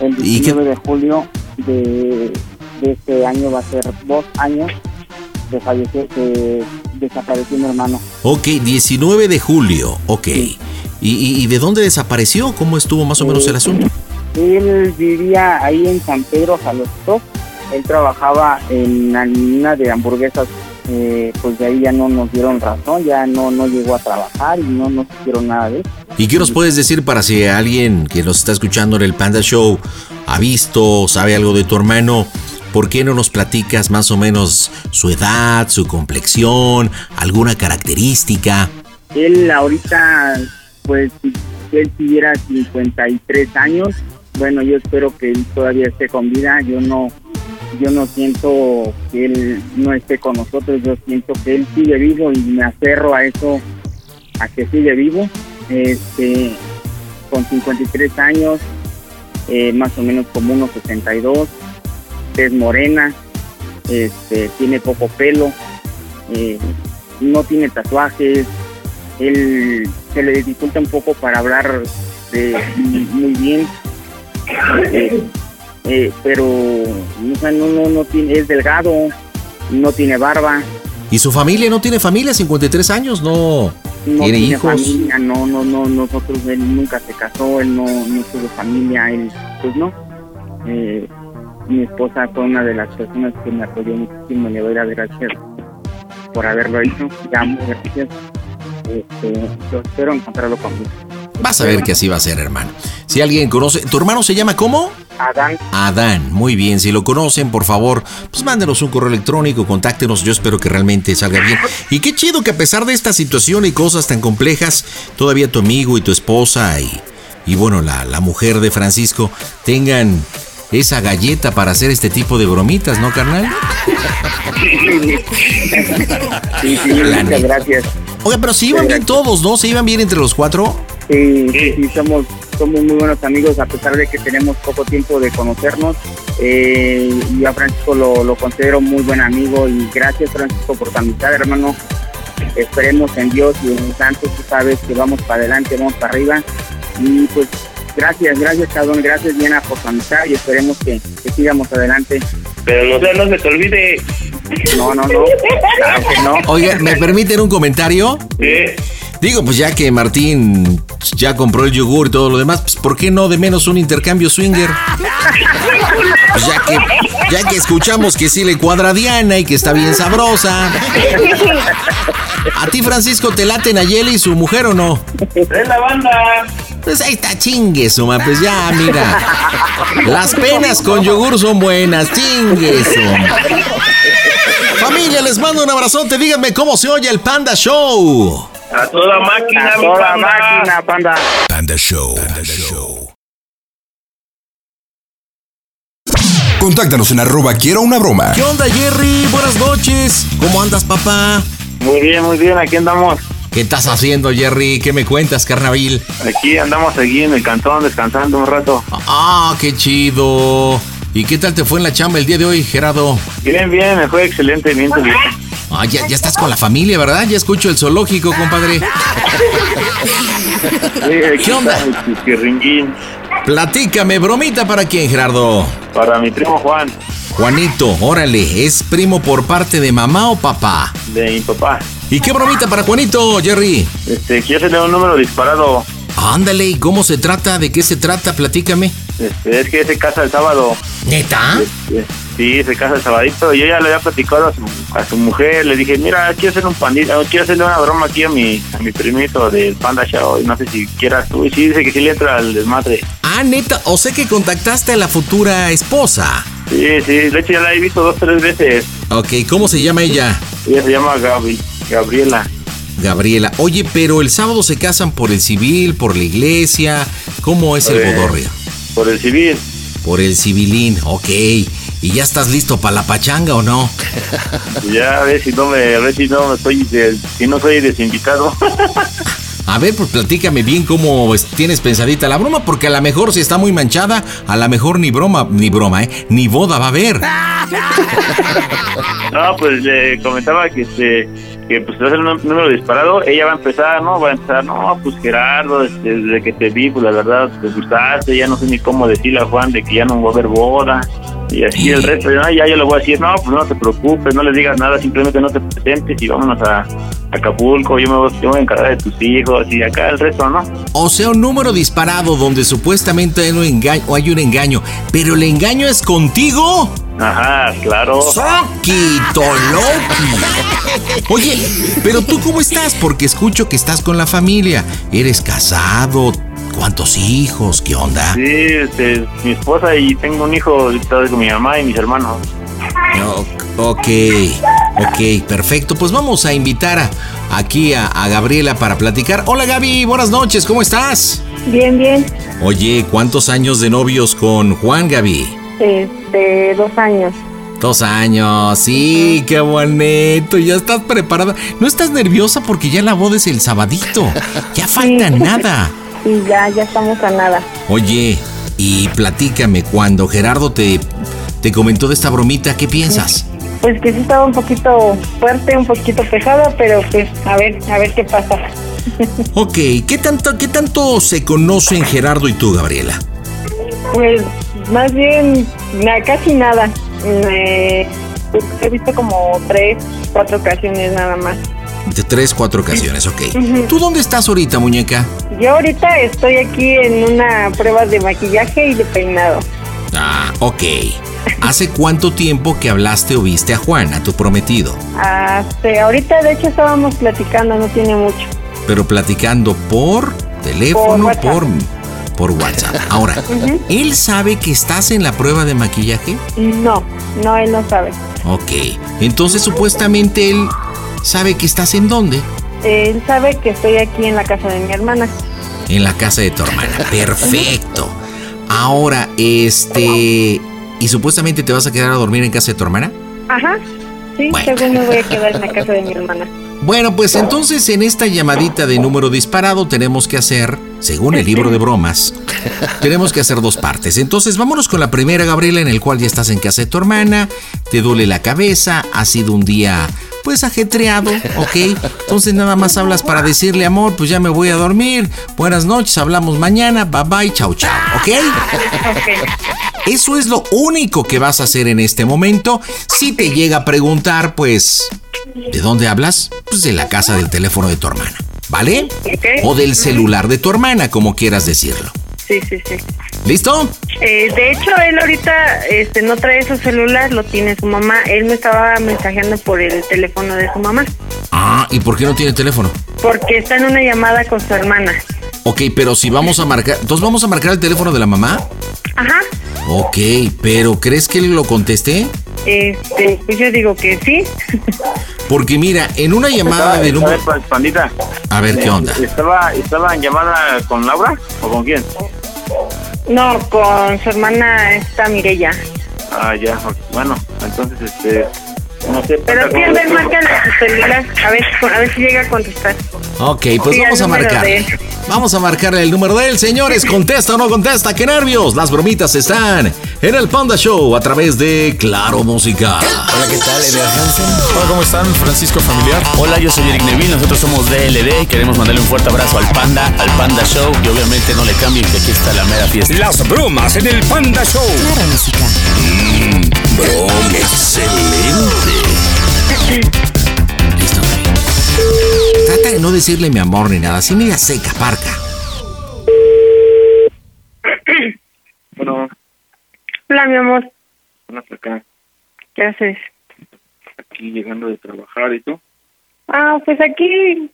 el ¿Y qué- 19 de julio de, de este año va a ser dos años de fallecer, que desapareció mi hermano. Ok, 19 de julio, ok. ¿Y, y, y de dónde desapareció? ¿Cómo estuvo más o menos el asunto? Él vivía ahí en San Pedro, Jalostó. Él trabajaba en la mina de hamburguesas. eh, pues de ahí ya no nos dieron razón, ya no, no llegó a trabajar y no nos hicieron nada de eso. ¿Y qué nos puedes decir para si alguien que nos está escuchando en el Panda Show ha visto, sabe algo de tu hermano? ¿Por qué no nos platicas más o menos su edad, su complexión, alguna característica? Él ahorita, pues, si él tuviera 53 años, bueno, yo espero que él todavía esté con vida. Yo no, yo no siento que él no esté con nosotros. Yo siento que él sigue vivo y me aferro a eso, a que sigue vivo. Este, con 53 años, eh, más o menos como unos 72, es morena, este, tiene poco pelo, eh, no tiene tatuajes, él se le dificulta un poco para hablar de, muy bien, eh, eh, pero o sea, no, no, no tiene, es delgado, no tiene barba, ¿Y su familia no tiene familia? 53 años, no. no ¿Tiene tiene hijos? familia, no, no, no, nosotros, él nunca se casó, él no, no tuvo familia, él, pues no. Eh, mi esposa fue una de las personas que me apoyó muchísimo, le doy las gracias por haberlo hecho, ya muchas gracias. Este, yo espero encontrarlo conmigo. Vas a ver que así va a ser, hermano. Si alguien conoce, ¿tu hermano se llama cómo? Adán, Adán, muy bien, si lo conocen, por favor, pues mándenos un correo electrónico, contáctenos, yo espero que realmente salga bien. Y qué chido que a pesar de esta situación y cosas tan complejas, todavía tu amigo y tu esposa y, y bueno, la, la mujer de Francisco tengan esa galleta para hacer este tipo de bromitas, ¿no, carnal? sí, sí, muchas gracias. Oiga, pero se iban bien todos, ¿no? ¿Se iban bien entre los cuatro? Sí, sí, sí, somos, somos muy buenos amigos a pesar de que tenemos poco tiempo de conocernos. Eh, y a Francisco lo, lo considero muy buen amigo y gracias Francisco por tu amistad, hermano. Esperemos en Dios y en santos, tú sabes que vamos para adelante, vamos para arriba. Y pues gracias, gracias cabrón, gracias Diana por tu amistad y esperemos que, que sigamos adelante. Pero no, no se te olvide. No, no, no, claro que no. Oiga, ¿me permiten un comentario? ¿eh? Digo, pues ya que Martín ya compró el yogur y todo lo demás, pues ¿por qué no de menos un intercambio swinger? Pues ya que, ya que escuchamos que sí le cuadra a Diana y que está bien sabrosa. ¿A ti, Francisco, te late Nayeli y su mujer o no? Es la banda. Pues ahí está, chingue, suma, pues ya, mira. Las penas con yogur son buenas, chingue. Familia, les mando un abrazote. Díganme cómo se oye el Panda Show. A toda máquina, A mi toda panda. máquina, panda. Panda Show. Panda Show. Contáctanos en arroba quiero una broma. ¿Qué onda, Jerry? Buenas noches. ¿Cómo andas, papá? Muy bien, muy bien, aquí andamos. ¿Qué estás haciendo, Jerry? ¿Qué me cuentas, carnaval? Aquí andamos aquí en el cantón descansando un rato. Ah, qué chido. ¿Y qué tal te fue en la chamba el día de hoy, Gerardo? Bien, bien, me fue excelente, bien, bien. Ah, ya, ya estás con la familia, ¿verdad? Ya escucho el zoológico, compadre. ¿Qué onda? Platícame, bromita para quién, Gerardo. Para mi primo Juan, Juanito, órale, ¿es primo por parte de mamá o papá? de mi papá. ¿Y qué bromita para Juanito, Jerry? Este, quiero hacerle un número disparado. Ándale, ¿y cómo se trata? ¿De qué se trata? Platícame. Este, es que se casa el sábado. ¿Neta? Este, sí, se casa el sabadito. Yo ya le había platicado a su, a su mujer. Le dije, mira, quiero hacer un pandita, quiero hacerle una broma aquí a mi, a mi primito del Panda Show. No sé si quieras tú. Y sí, dice que sí le entra al desmadre. Ah, neta, o sé que contactaste a la futura esposa. Sí, sí, de hecho ya la he visto dos, tres veces. Ok, ¿cómo se llama ella? Ella se llama Gaby, Gabriela. Gabriela. Oye, pero el sábado se casan por el civil, por la iglesia. ¿Cómo es el Eh. bodorrio? Por el civil. Por el civilín, ok. ¿Y ya estás listo para la pachanga o no? Ya a ver si no me, a ver si no estoy, de- si no soy desinvitado. A ver, pues platícame bien cómo pues, tienes pensadita la broma, porque a lo mejor si está muy manchada, a lo mejor ni broma, ni broma, ¿eh? Ni boda va a haber. No, pues le comentaba que este que pues va a ser un número disparado, ella va a empezar, ¿no? Va a empezar, no, pues Gerardo, este, desde que te vi, pues la verdad, te gustaste, ya no sé ni cómo decirle a Juan de que ya no va a haber boda. Y así el resto, ¿no? ya yo le voy a decir, no, pues no te preocupes, no le digas nada, simplemente no te presentes y vámonos a Acapulco, yo me, voy, yo me voy a encargar de tus hijos y acá el resto, ¿no? O sea, un número disparado donde supuestamente hay un engaño, o hay un engaño, pero el engaño es contigo. Ajá, claro. Soquito Loki. Oye, pero tú cómo estás? Porque escucho que estás con la familia. ¿Eres casado? ¿Cuántos hijos? ¿Qué onda? Sí, este, mi esposa y tengo un hijo con mi mamá y mis hermanos. Ok, ok, perfecto. Pues vamos a invitar a- aquí a, a Gabriela para platicar. Hola Gaby, buenas noches, ¿cómo estás? Bien, bien. Oye, ¿cuántos años de novios con Juan Gaby? Este, dos años. Dos años, sí, qué bonito. Ya estás preparada. ¿No estás nerviosa porque ya la boda es el sabadito? Ya falta nada. Y ya, ya estamos a nada. Oye, y platícame, cuando Gerardo te, te comentó de esta bromita, ¿qué piensas? Pues que sí estaba un poquito fuerte, un poquito pesada, pero pues a ver, a ver qué pasa. Ok, ¿qué tanto, qué tanto se conocen Gerardo y tú, Gabriela? Pues más bien, na- casi nada. Pues, he visto como tres, cuatro ocasiones nada más. De tres, cuatro ocasiones, ok. ¿Tú dónde estás ahorita, muñeca? Yo ahorita estoy aquí en una prueba de maquillaje y de peinado. Ah, ok. ¿Hace cuánto tiempo que hablaste o viste a Juan, a tu prometido? Hace, ahorita de hecho estábamos platicando, no tiene mucho. Pero platicando por teléfono, Por por, WhatsApp. por, WhatsApp. Ahora. ¿él sabe que estás en la prueba de maquillaje? No, no, él no sabe. Ok. Entonces, supuestamente él sabe que estás en dónde? Él sabe que estoy aquí en la casa de mi hermana. En la casa de tu hermana. Perfecto. Ahora, este... ¿Y supuestamente te vas a quedar a dormir en casa de tu hermana? Ajá, sí, Bueno. según me voy a quedar en la casa de mi hermana. Bueno, pues entonces en esta llamadita de número disparado tenemos que hacer, según el libro de bromas, tenemos que hacer dos partes. Entonces vámonos con la primera, Gabriela, en el cual ya estás en casa de tu hermana, te duele la cabeza, ha sido un día pues ajetreado, ¿ok? Entonces nada más hablas para decirle, amor, pues ya me voy a dormir, buenas noches, hablamos mañana, bye bye, chao chao, ¿ok? Eso es lo único que vas a hacer en este momento. Si te llega a preguntar, pues, ¿de dónde hablas? Pues de la casa del teléfono de tu hermana, ¿vale? Ok. O del celular de tu hermana, como quieras decirlo. Sí, sí, sí. ¿Listo? Eh, de hecho, él ahorita este, no trae su celular, lo tiene su mamá. Él me estaba mensajeando por el teléfono de su mamá. Ah, ¿y por qué no tiene teléfono? Porque está en una llamada con su hermana. Ok, pero si vamos a marcar, entonces vamos a marcar el teléfono de la mamá. Ajá. Ok, pero ¿crees que él lo conteste? Este, pues yo digo que sí. Porque mira, en una llamada de número... pues, pandita. A ver, ¿qué onda? ¿Estaba, ¿Estaba en llamada con Laura o con quién? No, con su hermana está Mirella. Ah, ya. Bueno, entonces, este... No sé. Pero ver, márcale a su celular. A ver, a ver si llega a contestar. Ok, pues Sí, vamos a marcar. Vamos a marcarle el número de él, señores. ¿Contesta o no contesta? ¡Qué nervios! Las bromitas están en el Panda Show a través de Claro Música. Hola, ¿qué tal? Eder Hansen. Hola, ¿cómo están? Francisco Familiar. Hola, yo soy Eric Neville. Nosotros somos DLD. Queremos mandarle un fuerte abrazo al Panda, al Panda Show. Y obviamente no le cambien que aquí está la mera fiesta. Las bromas en el Panda Show. Claro, música. Broma excelente. Listo. Trata de no decirle mi amor ni nada. Así media seca, parca. Bueno, Hola, mi amor. hasta acá. ¿Qué haces? Aquí llegando de trabajar y tú. Ah, pues aquí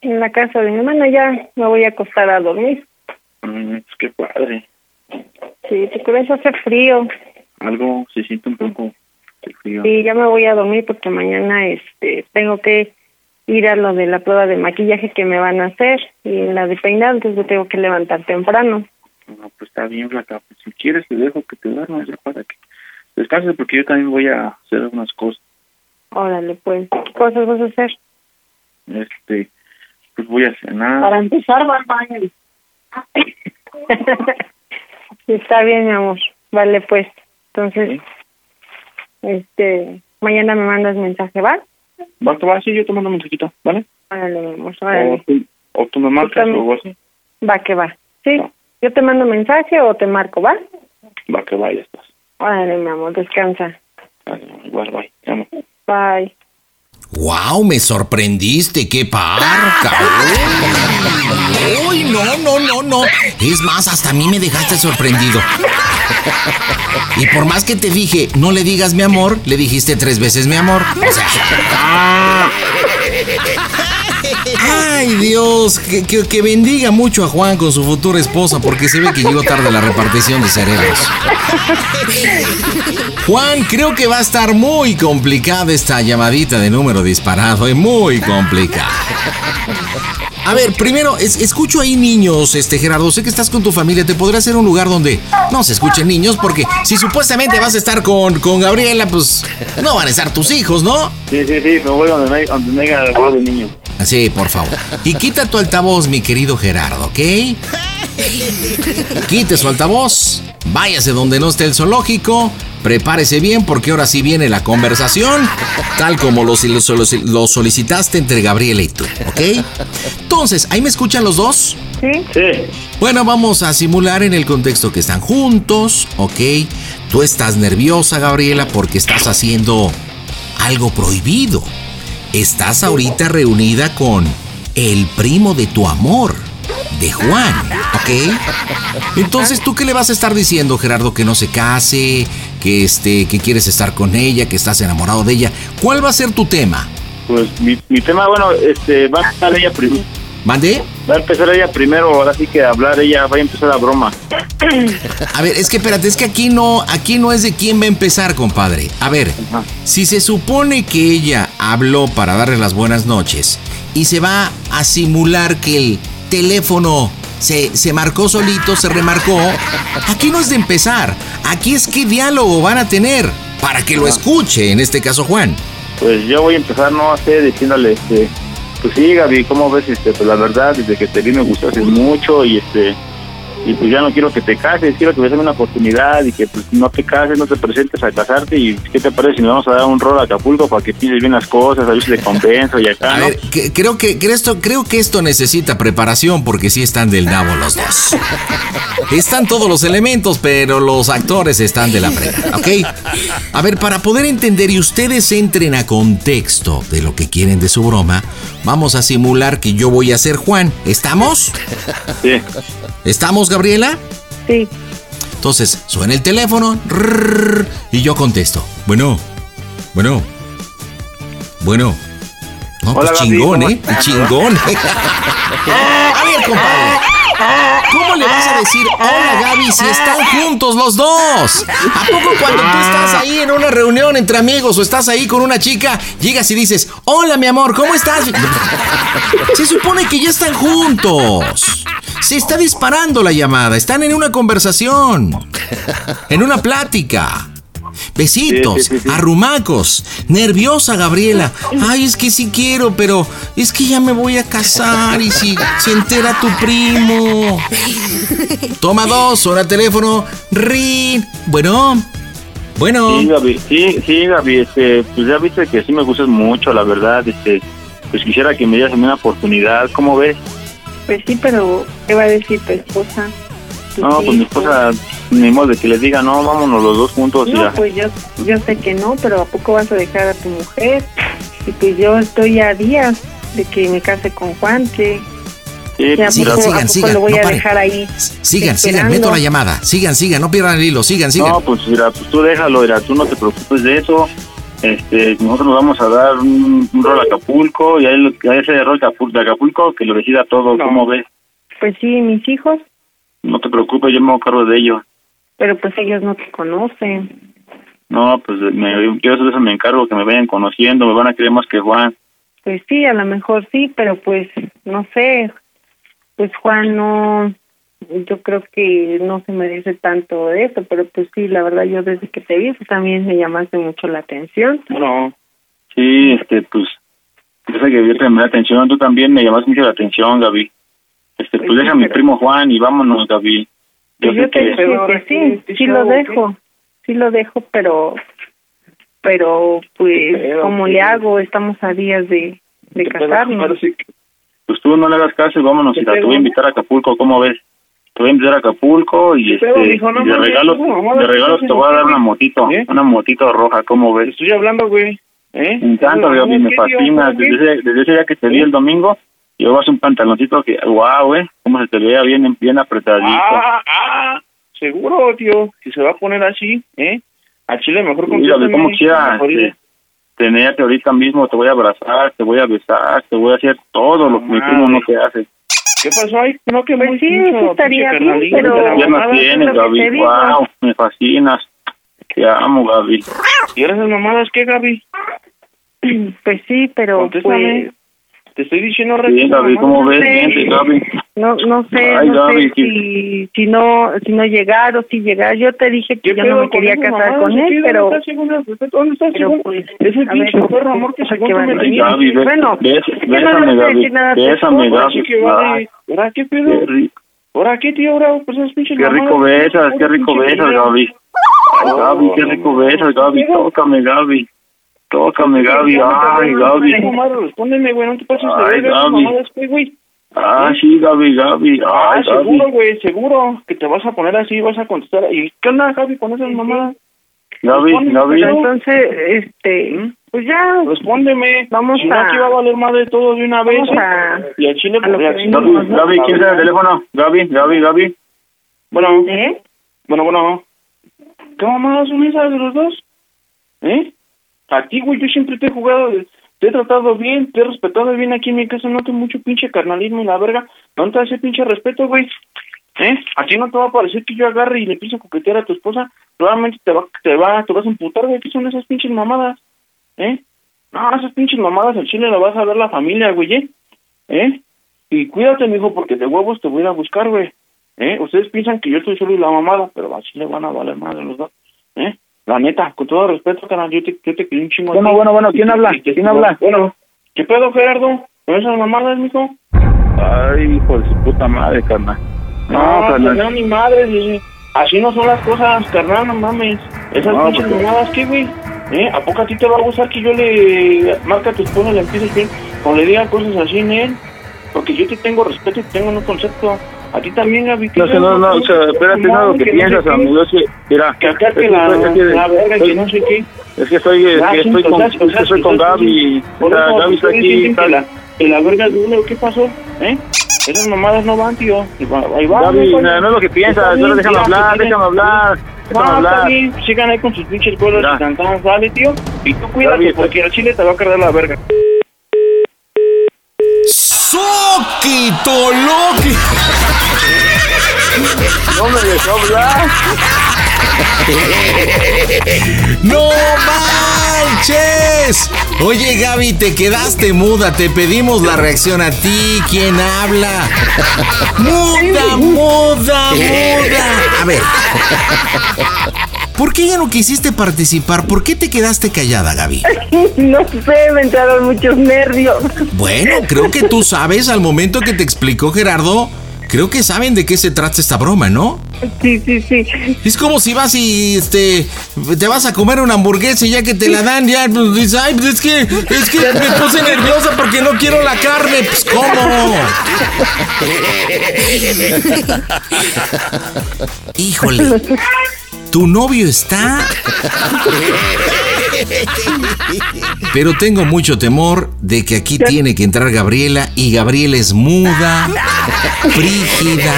en la casa de mi hermana ya me voy a acostar a dormir. Mm, pues qué padre. Sí, te crees hace frío. Algo se siente un poco de frío. Sí, ya me voy a dormir porque mañana este tengo que ir a lo de la prueba de maquillaje que me van a hacer y la de peinado, entonces me tengo que levantar temprano. No, pues está bien, flaca. Pues si quieres te dejo que te duermas ya para que descanses porque yo también voy a hacer algunas cosas. Órale, pues, ¿qué cosas vas a hacer? Este, pues voy a cenar. Para empezar, va al baño. Está bien, mi amor. Vale, pues. Entonces, este, mañana me mandas mensaje, ¿va? Va, que va, sí, yo te mando un mensajito, ¿vale? Órale, O órale. tú, o tú me marcas también. o así. Va que va. Sí, yo te mando mensaje o te marco, ¿va? Va, que va, ya estás. Órale, mi amor, descansa. Igual, bye. Amo. Bye. ¡Wow! Me sorprendiste, qué parca. ¡Uy, no, no, no, no! Es más, hasta a mí me dejaste sorprendido. Y por más que te dije, no le digas mi amor, le dijiste tres veces mi amor. Sea, ¡Ay, Dios! Que, que- bendiga mucho a Juan con su futura esposa, porque se ve que llegó tarde la repartición de cerebros. Juan, creo que va a estar muy complicada esta llamadita de número disparado, es muy complicada. A ver, primero, es- escucho ahí niños, este Gerardo, sé que estás con tu familia, te podría ser un lugar donde no se escuchen niños, porque si supuestamente vas a estar con, con Gabriela, pues no van a estar tus hijos, ¿no? Sí, sí, sí, me voy donde no hay- donde de niño. Sí, por favor. Y quita tu altavoz, mi querido Gerardo, ¿ok? Quite su altavoz, váyase donde no esté el zoológico, prepárese bien porque ahora sí viene la conversación, tal como lo, lo- lo solicitaste entre Gabriela y tú, ¿ok? Entonces, ¿ahí me escuchan los dos? ¿Sí? Sí. Bueno, vamos a simular en el contexto que están juntos, ¿ok? Tú estás nerviosa, Gabriela, porque estás haciendo algo prohibido. Estás ahorita reunida con el primo de tu amor, de Juan, ¿ok? Entonces, ¿tú qué le vas a estar diciendo, Gerardo? Que no se case, que este, que quieres estar con ella, que estás enamorado de ella. ¿Cuál va a ser tu tema? Pues mi, mi tema, bueno, este, va a empezar ella primero. ¿Mande? Va a empezar ella primero, ahora sí que a hablar ella, va a empezar la broma. A ver, es que espérate, es que aquí no, aquí no es de quién va a empezar, compadre. A ver, si se supone que ella habló para darle las buenas noches y se va a simular que el teléfono se, se marcó solito, se remarcó, aquí no es de empezar. Aquí es qué diálogo van a tener para que lo escuche, en este caso Juan. Pues yo voy a empezar, no sé, diciéndole, este, pues sí, Gaby, ¿cómo ves? Este, pues la verdad, desde que te vi me gustaste mucho y este, y pues ya no quiero que te cases, quiero que me des una oportunidad y que pues no te cases, no te presentes a casarte y ¿qué te parece si nos vamos a dar un rol a Acapulco para que pienses bien las cosas, a ver si le compenso y acá, A ¿no? ver, que- creo que, que esto, creo que esto necesita preparación porque sí están del nabo los dos. Están todos los elementos, pero los actores están de la frega, ¿ok? A ver, para poder entender y ustedes entren a contexto de lo que quieren de su broma, vamos a simular que yo voy a ser Juan. ¿Estamos? Sí. ¿Estamos, Gabriela? Sí. Entonces, suena el teléfono y yo contesto. Bueno, bueno, bueno. No, Hola, pues chingón, ¿cómo ¿eh? Chingón. A ver, compadre. ¿Cómo le vas a decir hola Gaby si están juntos los dos? ¿A poco cuando tú estás ahí en una reunión entre amigos o estás ahí con una chica, llegas y dices, hola mi amor, ¿cómo estás? Se supone que ya están juntos. Se está disparando la llamada, están en una conversación, en una plática. Besitos, Sí, sí, sí, sí. arrumacos, nerviosa Gabriela. Ay, es que sí quiero, pero es que ya me voy a casar y si se entera tu primo. Toma dos, el teléfono. Rin. Bueno, bueno. Sí, Gaby, sí, sí, Gaby, este, pues ya viste que sí me gustas mucho, la verdad, este, pues quisiera que me dieras una oportunidad, ¿cómo ves? Pues sí, pero ¿qué va a decir tu esposa? No, pues mi esposa, ni modo de que le diga, no, vámonos los dos juntos y ya. pues yo, yo sé que no, pero ¿a poco vas a dejar a tu mujer? Y pues yo estoy a días de que me case con Juan, que Sí, que a pues, poco, a poco lo voy no a dejar ahí. Sigan, sigan, meto la llamada. Sigan, sigan, no pierdan el hilo. Sigan, sigan. No, pues mira, pues tú déjalo, mira, tú no te preocupes de eso. Este, nosotros nos vamos a dar un, un rol a Acapulco y a, él, a ese rol de Acapulco, que lo decida todo, ¿cómo ves? Pues sí, mis hijos, No te preocupes, yo me hago cargo de ellos. pero pues ellos no te conocen. No, pues me, yo de eso me encargo, que me vayan conociendo, me van a querer más que Juan. Pues sí, a lo mejor sí, pero pues no sé, pues Juan no, yo creo que no se merece tanto de eso, pero pues sí, la verdad yo desde que te vi pues, también me llamaste mucho la atención. No. Sí, este, pues, sé que yo te me da atención, tú también me llamas mucho la atención, Gaby. Este, pues Pues sí, deja a mi pero- primo Juan y vámonos, Gaby. Yo Pues sé te que... que sí, sí lo dejo, sí lo dejo, pero, pero pues, Pero, ¿cómo sí. le hago? Estamos a días de, de casarnos. Pues tú no le hagas caso y vámonos, ¿Qué mira, te voy a invitar a Acapulco, ¿cómo ves? Te voy a invitar a Acapulco y ¿Qué este, pedo, mijo? No y de mames, regalos, ¿cómo mamada de estás regalos te voy a dar ¿Qué, una motito, ¿Eh? una motito roja, ¿cómo ves? Estoy hablando, güey. ¿Eh? Me encanta, Gaby, me fascina. Desde ese, desde ese día que te vi el domingo, llevas un pantaloncito que, wow, eh, cómo se te veía bien, bien apretadito. Ah, ah, seguro, tío, que se va a poner así, ¿eh? A Chile mejor Mira, contéstame, como quiera, este, tenerte ahorita mismo, te voy a abrazar, te voy a besar, te voy a hacer todo lo que mi primo no te hace. ¿Qué pasó ahí? No, que Pues muy sí, sí estaría bien, pero- piernas mamada, tienes, Gaby, wow, me fascinas. Te amo, Gaby. ¿Y eres mamadas qué, Gaby? Pues sí, pero Contéstame. pues Te estoy diciendo Bien, Gaby, ¿cómo ves? Bien, Gaby. no no sé, Ay, no Gaby, sé si, si no si no llegar o si llegar. Yo te dije que yo no me quería casar con él, pero ¿Dónde está según el respeto? ¿Dónde está pero según? pues pinche perro amor que ¿a según qué tú va me Ay. Gaby, Bueno, no bésame, le voy a Gaby, decir nada a tu bésame, esposa, Gaby. Así que vale. ¿Ahora qué pedo? Qué rico. ¿Ahora qué, tío? ¿Ahora pues esas pinches Qué mamadas? rico besas, qué rico pinche besas. Gaby. Gaby, qué rico besas, Gaby. Tócame, Gaby. Tócame, Gaby. Ay, Gaby. Respóndeme, güey, no te pases de Ay, verga, esas Gaby. mamadas, ¿qué, güey? Ah, sí, Gaby, Gaby. Ah, Ay, Gaby. seguro, güey, seguro que te vas a poner así y vas a contestar. ¿Y qué onda, Gaby, con esas mamadas? Gaby, Gaby. pero entonces este pues ya Respóndeme. Vamos si no, a- aquí va a valer madre todo de una vez. Vamos a- Y al chile, pues, Gaby, Gaby, ¿quién está en el teléfono? Gaby, Gaby, Gaby. Bueno, ¿Eh? bueno, bueno. ¿Qué mamadas son esas de los dos? ¿Eh? A ti, güey, yo siempre te he jugado, te he tratado bien, te he respetado bien aquí en mi casa, no tengo mucho pinche carnalismo y la verga. ¿Dónde está ese pinche respeto, güey? ¿Eh? A no te va a parecer que yo agarre y le empiezo a coquetear a tu esposa. Probablemente te va, te va, te vas a emputar, güey. ¿Qué son esas pinches mamadas? ¿Eh? No, esas pinches mamadas al chile la vas a ver la familia, güey, ¿eh? ¿Eh? Y cuídate, mijo, porque de huevos te voy a ir a buscar, güey. ¿Eh? Ustedes piensan que yo estoy solo y la mamada, pero así le van a valer madre los dos. ¿Eh? La neta, con todo respeto, canal, yo te, yo te quiero un chingo. Bueno, bueno, bueno, ¿quién Y- habla? ¿Quién habla? Bueno, ¿qué pedo, Gerardo? ¿Con esas mamadas, mijo? Ay, hijo de su puta madre, carnal. No, No, carnal. carnal, ni madre, sí. así no son las cosas, carnal, no mames. Esas No, pinches porque- mamadas, ¿qué, güey? ¿Eh? ¿A poco a ti te va a gustar que yo le marque a tu esposa y le empieces bien o le diga cosas así él? Porque yo te tengo respeto y te tengo un concepto. A ti también, Gaby. ¿qué No sé, no, no, o sea, espérate, no es lo que no piensas, sé qué. amigo. Es que, mira, Que acá es que que la, estoy- es que- la verga, estoy- que no sé qué. Es que estoy, es Ah, que estoy con, es que si con Gaby. O sea, Gaby está aquí. que la, que la verga ¿qué pasó? ¿Eh? Esas mamadas no van, tío. Ahí va. Gaby, no, no es lo que piensas, bien, déjame hablar, pues, déjame hablar, déjame No, está hablar. bien. Sigan ahí con sus pinches cosas y cantan, sale, tío. Y tú cuídate, porque el chile te va a cargar la verga. ¡Soquito Loki! No me dejó hablar. ¡No manches! Oye, Gaby, te quedaste muda. Te pedimos la reacción a ti. ¿Quién habla? ¡Muda, muda, muda! A ver. ¿Por qué ya no quisiste participar? ¿Por qué te quedaste callada, Gaby? No sé, me entraron muchos nervios. Bueno, creo que tú sabes al momento que te explicó Gerardo. Creo que saben de qué se trata esta broma, ¿no? Sí, sí, sí. Es como si vas y este te vas a comer una hamburguesa y ya que te la dan, ya pues, dices, ay, pues es que es que me puse nerviosa porque no quiero la carne. Pues ¿cómo? Híjole. Tu novio está. Pero tengo mucho temor de que aquí tiene que entrar Gabriela y Gabriela es muda, frígida,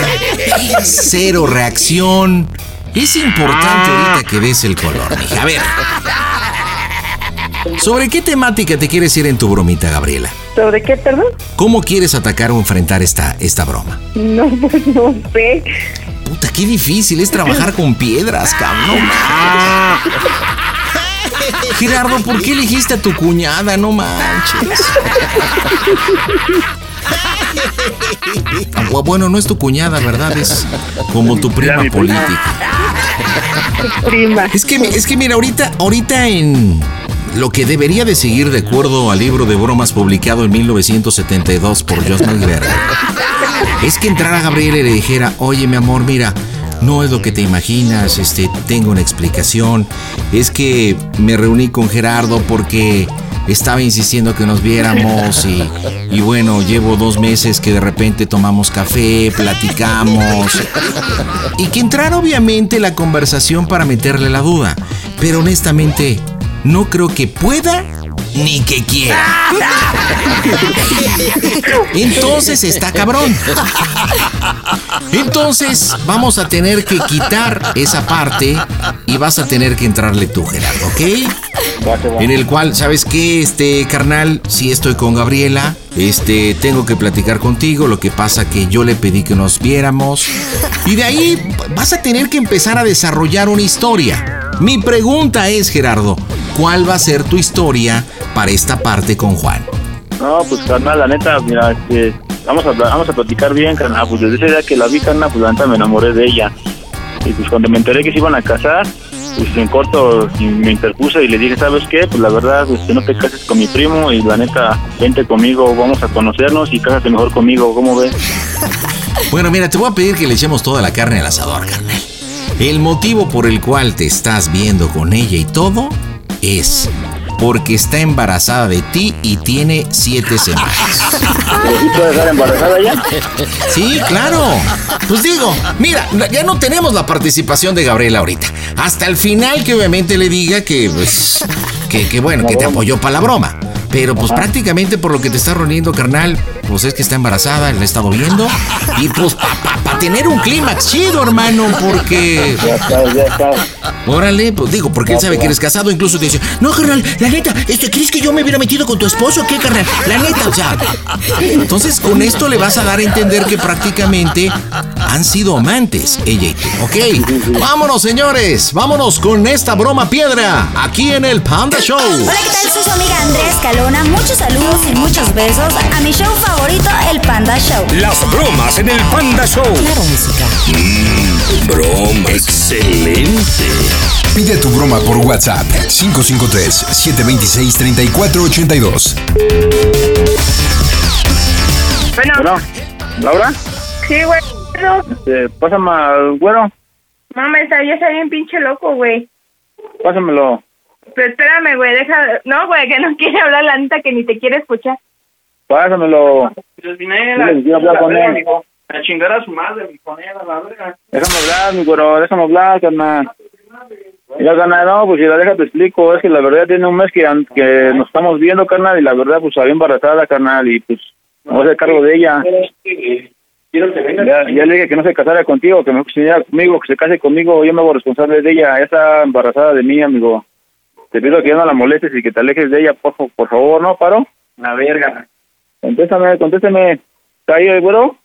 cero reacción. Es importante ahorita que des el color, mija. A ver. ¿Sobre qué temática te quieres ir en tu bromita, Gabriela? ¿Sobre qué, perdón? ¿Cómo quieres atacar o enfrentar esta, esta broma? No, pues no sé. Puta, qué difícil es trabajar con piedras, cabrón. Gerardo, ¿por qué elegiste a tu cuñada? No manches. Bueno, no es tu cuñada, ¿verdad? Es como tu prima política. Prima. Es que, es que mira, ahorita, ahorita en lo que debería de seguir de acuerdo al libro de bromas publicado en 1972 por Josh Malberg, es que entrara Gabriela y le dijera, oye mi amor, mira, no es lo que te imaginas, este, tengo una explicación, es que me reuní con Gerardo porque estaba insistiendo que nos viéramos y, bueno, llevo dos meses que de repente tomamos café, platicamos. Y que entrara obviamente la conversación para meterle la duda. Pero honestamente, no creo que pueda ni que quiera. Entonces está cabrón. Entonces vamos a tener que quitar esa parte y vas a tener que entrarle tú, Gerardo, ¿ok? En el cual, ¿sabes qué? Este, carnal, si estoy con Gabriela, este, tengo que platicar contigo, lo que pasa que yo le pedí que nos viéramos. Y de ahí vas a tener que empezar a desarrollar una historia. Mi pregunta es, Gerardo, ¿cuál va a ser tu historia para esta parte con Juan? No, pues carnal, la neta, mira, este, vamos a vamos a platicar bien, carnal. Pues desde ese día que la vi, carnal, pues la neta me enamoré de ella. Y pues cuando me enteré que se iban a casar, pues en corto me interpuse y le dije, ¿sabes qué? Pues la verdad, este, no te cases con mi primo y la neta, vente conmigo, vamos a conocernos y cásate mejor conmigo, ¿cómo ves? Bueno, mira, te voy a pedir que le echemos toda la carne al asador, carnal. El motivo por el cual te estás viendo con ella y todo es porque está embarazada de ti y tiene siete semanas. ¿Y puedes estar embarazada ya? Sí, claro. Pues digo, mira, ya no tenemos la participación de Gabriela ahorita. Hasta el final que obviamente le diga que, pues, que, que bueno, que te apoyó para la broma. Pero pues prácticamente por lo que te está reuniendo, carnal, pues es que está embarazada, la he estado viendo. Y pues para tener un clímax chido, hermano, porque... Ya está, ya está. Órale, pues digo, porque él sabe que eres casado, incluso te dice, no, carnal, la neta, este, ¿crees que yo me hubiera metido con tu esposo o qué, carnal? La neta, o sea. Entonces, con esto le vas a dar a entender que prácticamente han sido amantes, ella y tú, ¿ok? Vámonos, señores, vámonos con esta broma piedra, aquí en el Panda Show. Hola, ¿qué tal? Soy su amiga Andrés Calona. Muchos saludos y muchos besos a mi show favorito, el Panda Show. Las bromas en el Panda Show. Claro, música. broma. Excelente. Pide tu broma por WhatsApp 553-726-3482. Bueno, ¿Laura? sí, güey. Este, pásame al güero, Mames, ya está bien pinche loco, güey. pásamelo. Pero espérame, güey, deja... No, güey, que no quiere hablar la neta que ni te quiere escuchar. Pásamelo. Pues vine hablar con él. amigo. A chingar a su madre, mi con él, a la verga. Déjame hablar, mi güero, déjame hablar, carnal. Ya, carnal, no, pues si la deja te explico. Es que la verdad tiene un mes que, que nos estamos viendo, carnal, y la verdad, pues había embarazada, carnal, y pues me voy a hacer cargo de ella. quiero que vengas. Ya, ya le dije que no se casara contigo, que me cuidara conmigo, que se case conmigo, yo me hago responsable de ella. Ella está embarazada de mí, amigo. Te pido que ya no la molestes y que te alejes de ella, por, fa- por favor, ¿no, Paro? La verga. Contéstame, contéstame. ¿Está ahí, güero?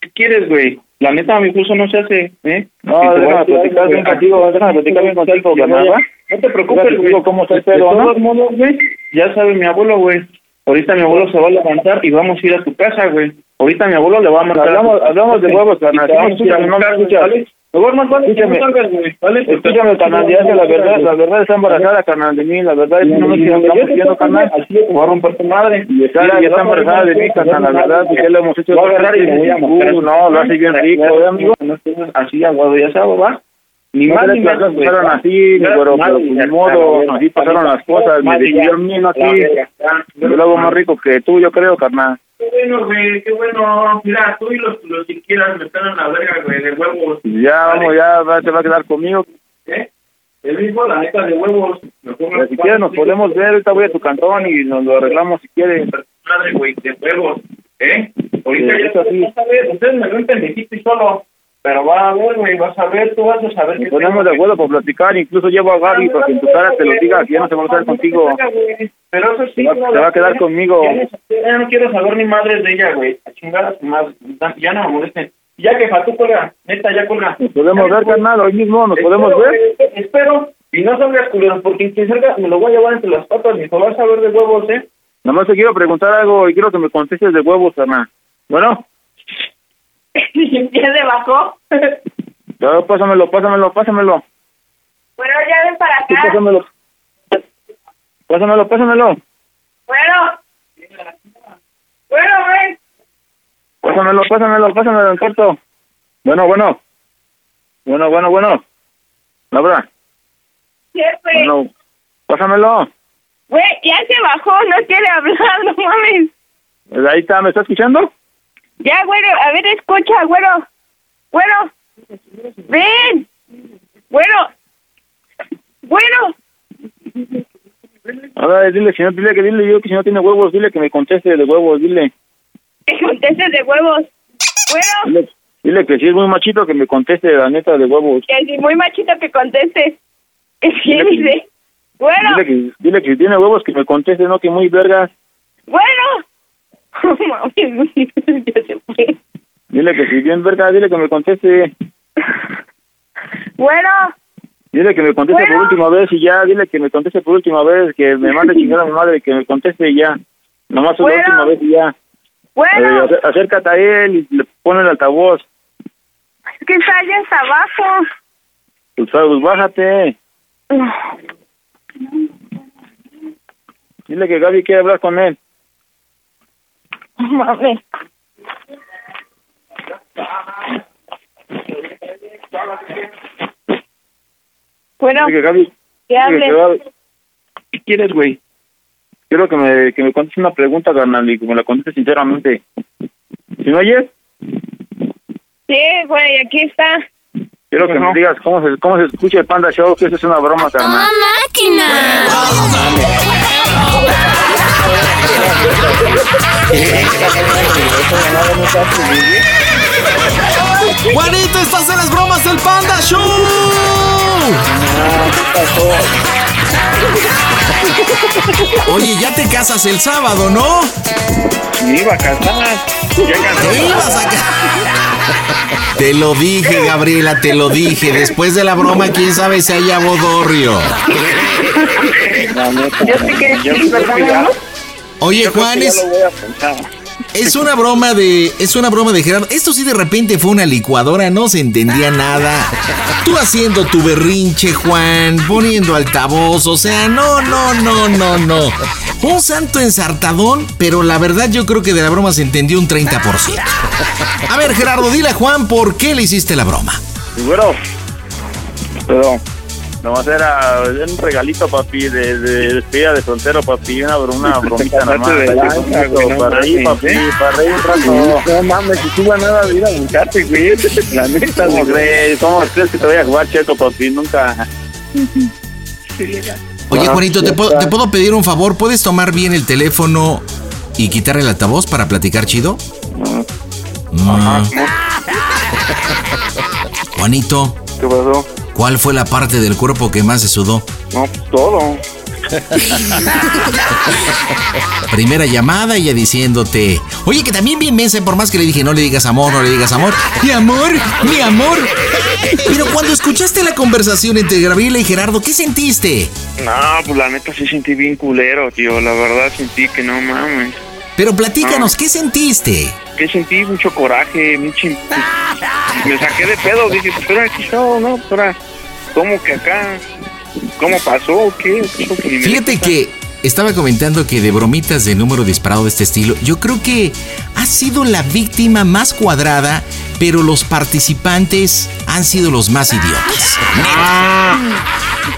¿Qué quieres, güey? La neta, mi curso no se hace, ¿eh? No, voy déjame platicar bien contigo, déjame platicar bien contigo. No te preocupes, güey. cómo está el De pedo, ¿no? todos modos, güey, ya sabe mi abuelo, güey. Ahorita mi abuelo se va a levantar y vamos a ir a tu casa, güey. Ahorita mi abuelo le va a mandar... Hablamos- hablamos de huevos, carnal. No me buscar, escuchas. Mejor más vale que Escúchame. no salgas, güey, ¿vale? Escúchame, carnal, ya que la verdad, la verdad está embarazada, carnal, de mí, la verdad, es que no me quiero carnal. así te voy a romper tu madre. Y está, ya está embarazada de mí, carnal, la verdad, que ya lo hemos hecho. Voy a agarrar y me voy a mostrar. No, lo hace bien rico, ¿eh, amigo? No estés así aguado, ya sabes, va. Ni No más ni que menos, pasaron así, pero pues ni menos, modo, así pasaron las cosas, me decidieron bien así. Yo lo hago más rico que tú, yo creo, carnal. Qué bueno, güey, qué bueno. Mira, tú y los, los que quieras me están en la verga, güey, de huevos. Ya, vamos, ya va- te va a quedar conmigo. ¿Eh? El mismo, la neta, de huevos. Me pongo si quieres nos podemos ver, ahorita voy a tu cantón y nos lo arreglamos si quieres. Madre, güey, de huevos. ¿Eh? Ahorita Sí, ya sí. ustedes me ven pendejito y solo. Pero va a ver, güey, vas a ver, tú vas a saber Nos ponemos de acuerdo por platicar, incluso llevo a Gaby para que en tu cara te lo diga, que ya no se va a estar contigo. Pero eso sí, Se va- a quedar conmigo. Ya no, quiero saber ni madres de ella, güey. A chingar a su madre. Ya no me molesten. Ya que tú colga, neta, ya colga. Nos podemos ver, carnal, hoy mismo nos podemos ver. Espero. Y no salgas culeros, porque quien salga me lo voy a llevar entre las patas y te vas a ver de huevos, ¿eh? Nomás te quiero preguntar algo y quiero que me contestes de huevos, carnal. Bueno, ¿Ya se bajó? ya, pásamelo, pásamelo, pásamelo. Bueno, ya ven para Sí, acá. pásamelo. Pásamelo, pásamelo. Bueno. Bueno, ven. Pásamelo, pásamelo, pásamelo en corto. Bueno, bueno. Bueno, bueno, bueno. Laura, Jefe. bueno, pásamelo. Güey, ya se bajó, no quiere hablar, no mames. Ahí está, ¿me está escuchando? Ya, güero, a ver, escucha, güero. Güero. Ven. Güero. Güero. A ver, dile, si no, dile que dile yo que si no tiene huevos, dile que me conteste de huevos, dile. Que contestes de huevos. Güero. Dile, dile que si es muy machito que me conteste la neta de huevos. Que si muy machito que conteste. ¿Qué dice? Bueno, Dile que, dile que si tiene huevos que me conteste, no que muy vergas. bueno. Mames, ya se fue. Dile que si bien vergas, dile que me conteste. Bueno, Dile que me conteste Bueno. por última vez y ya, dile que me conteste por última vez, que me mande chingar a mi madre, que me conteste y ya. Nomás Bueno. la última vez y ya. bueno. Eh, acé- acércate a él y le pone el altavoz. Es que está allá hasta abajo. Pues, pues, bájate. Dile que Gaby quiere hablar con él. Mames. Bueno, que Gaby, que dile que hable. Gaby- ¿Qué quieres, güey? Quiero que me, que me contestes una pregunta, carnal, y que me la contestes sinceramente. ¿Si me oyes? Sí, güey, aquí está. Quiero que me digas cómo se, cómo se escucha el Panda Show, que eso es una broma, carnal. Juanito, estás en las bromas del Panda Show. Oye, ya te casas el sábado, ¿no? Me iba a casar. Ya Te ibas a ca- Te lo dije, Gabriela, te lo dije. Después de la broma, quién sabe si haya bodorrio. Yo sé que Oye, Juan, es, es una broma de. Es una broma de Gerardo. Esto sí de repente fue una licuadora, no se entendía nada. Tú haciendo tu berrinche, Juan, poniendo altavoz, o sea, no, no, no, no, no. Un santo ensartadón, pero la verdad yo creo que de la broma se entendió un 30%. A ver, Gerardo, dile a Juan por qué le hiciste la broma. Bueno, pero nomás era un regalito, papi, de, de despedida de soltero, papi, una, una bromita nada más. pasaste de ahí lanza, poquito, güey, no para reír, papi, para reír un rato. No mames, si tú nada de ir a buscarte, güey. La neta, ¿Cómo crees? ¿Cómo crees que te voy a jugar cheto, papi? Nunca. Oye, Juanito, ¿te puedo, ¿te puedo pedir un favor? ¿Puedes tomar bien el teléfono y quitar el altavoz para platicar chido? Mm. Juanito. ¿Qué pasó? ¿Cuál fue la parte del cuerpo que más se sudó? No, pues todo. Primera llamada, ella diciéndote, oye, que también bien mensa, por más que le dije, no le digas amor, no le digas amor. Mi amor, mi amor. Pero cuando escuchaste la conversación entre Gabriela y Gerardo, ¿qué sentiste? No, pues la neta sí sentí bien culero, tío. La verdad sentí que no mames. Pero platícanos, ¿qué sentiste? Que sentí mucho coraje, mucho... Me saqué de pedo, dije, ahora aquí está, ¿no? Ahora, ¿cómo que acá? ¿Cómo pasó? ¿Qué? ¿Qué? ¿Qué? Fíjate que estaba comentando que de bromitas de número disparado de este estilo, yo creo que ha sido la víctima más cuadrada, pero los participantes han sido los más idiotas.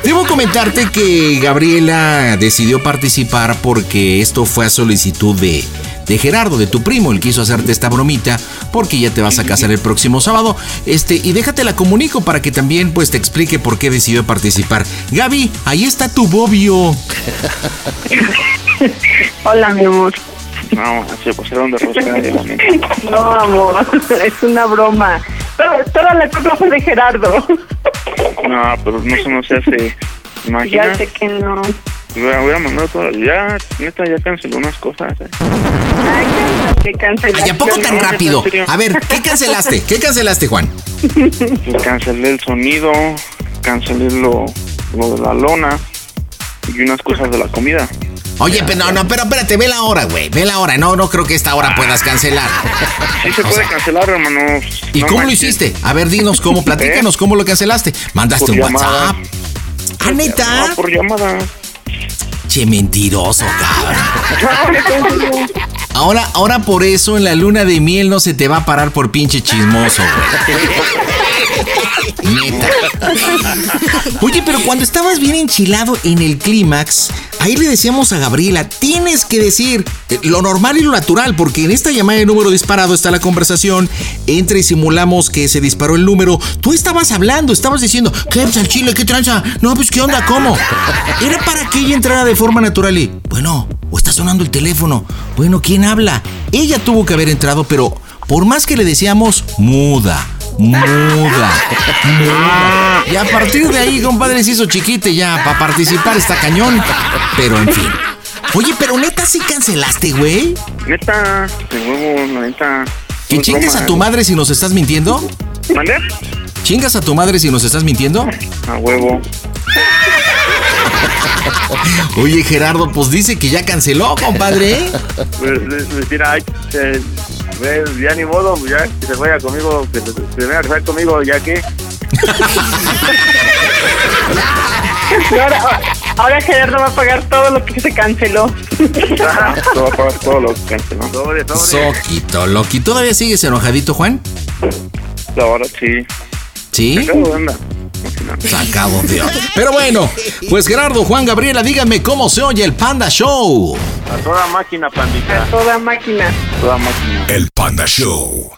Debo comentarte que Gabriela decidió participar porque esto fue a solicitud de, de Gerardo, de tu primo. Él quiso hacerte esta bromita porque ya te vas a casar el próximo sábado. Este, y déjate la comunico para que también pues te explique por qué decidió participar. Gaby, ahí está tu bobio. Hola, mi amor. No, se pasaron de rosca, neta. No, amor, es una broma. Pero toda la culpa fue de Gerardo. No, pero no, eso no se hace. Imagina. Ya sé que no. Hubiera, hubiera mandado todo. Ya, neta, ya canceló unas cosas. eh. Que cancelaste. Ay, ¿a poco tan rápido? A ver, ¿qué cancelaste? ¿Qué cancelaste, Juan? Cancelé el sonido, cancelé lo, lo de la lona y unas cosas de la comida. Oye, pero no, no, pero espérate, ve la hora, güey. Ve la hora. No, no creo que esta hora puedas cancelar. Sí se O puede sea, cancelar, hermano. ¿Y No cómo lo hiciste? A ver, dinos cómo, platícanos cómo lo cancelaste. ¿Mandaste Por un llamada. WhatsApp? ¿Ah, neta? No, por llamada. Che, mentiroso, cabrón. Ahora, ahora por eso en la luna de miel no se te va a parar por pinche chismoso, güey. Neta. Oye, pero cuando estabas bien enchilado en el clímax, ahí le decíamos a Gabriela, tienes que decir eh, lo normal y lo natural, porque en esta llamada de número disparado está la conversación, entre y simulamos que se disparó el número. Tú estabas hablando, estabas diciendo, ¿qué pues al chile? ¿Qué tranza? No, pues ¿qué onda? ¿Cómo? Era para que ella entrara de forma natural y, bueno, o está sonando el teléfono. Bueno, ¿quién habla? Ella tuvo que haber entrado, pero por más que le decíamos, muda. Muda, muda. Y a partir de ahí, compadre, se hizo chiquite ya. Para participar está cañón. Pero en fin. Oye, pero neta sí cancelaste, güey. Neta, de huevo, neta. ¿Que chingues broma, a tu eh. madre si nos estás mintiendo? ¿Mande? ¿Chingas a tu madre si nos estás mintiendo? A huevo. Oye, Gerardo, pues dice que ya canceló, compadre. Pues, pues, pues, mira, ay, eh, pues, ya ni modo, pues, ya que se vaya conmigo, que se, se venga a casar conmigo, ya que. Ahora, ahora Gerardo va a pagar todo lo que se canceló. Todo va a pagar todo lo que canceló. Sobre, sobre. Soquito, Loki. ¿Todavía sigues enojadito, Juan? La verdad, sí. ¿Sí? Sacado de onda. Pero bueno, pues Gerardo, Juan, Gabriela, díganme cómo se oye el Panda Show. A toda máquina, pandita. Toda máquina. Toda máquina. El Panda Show.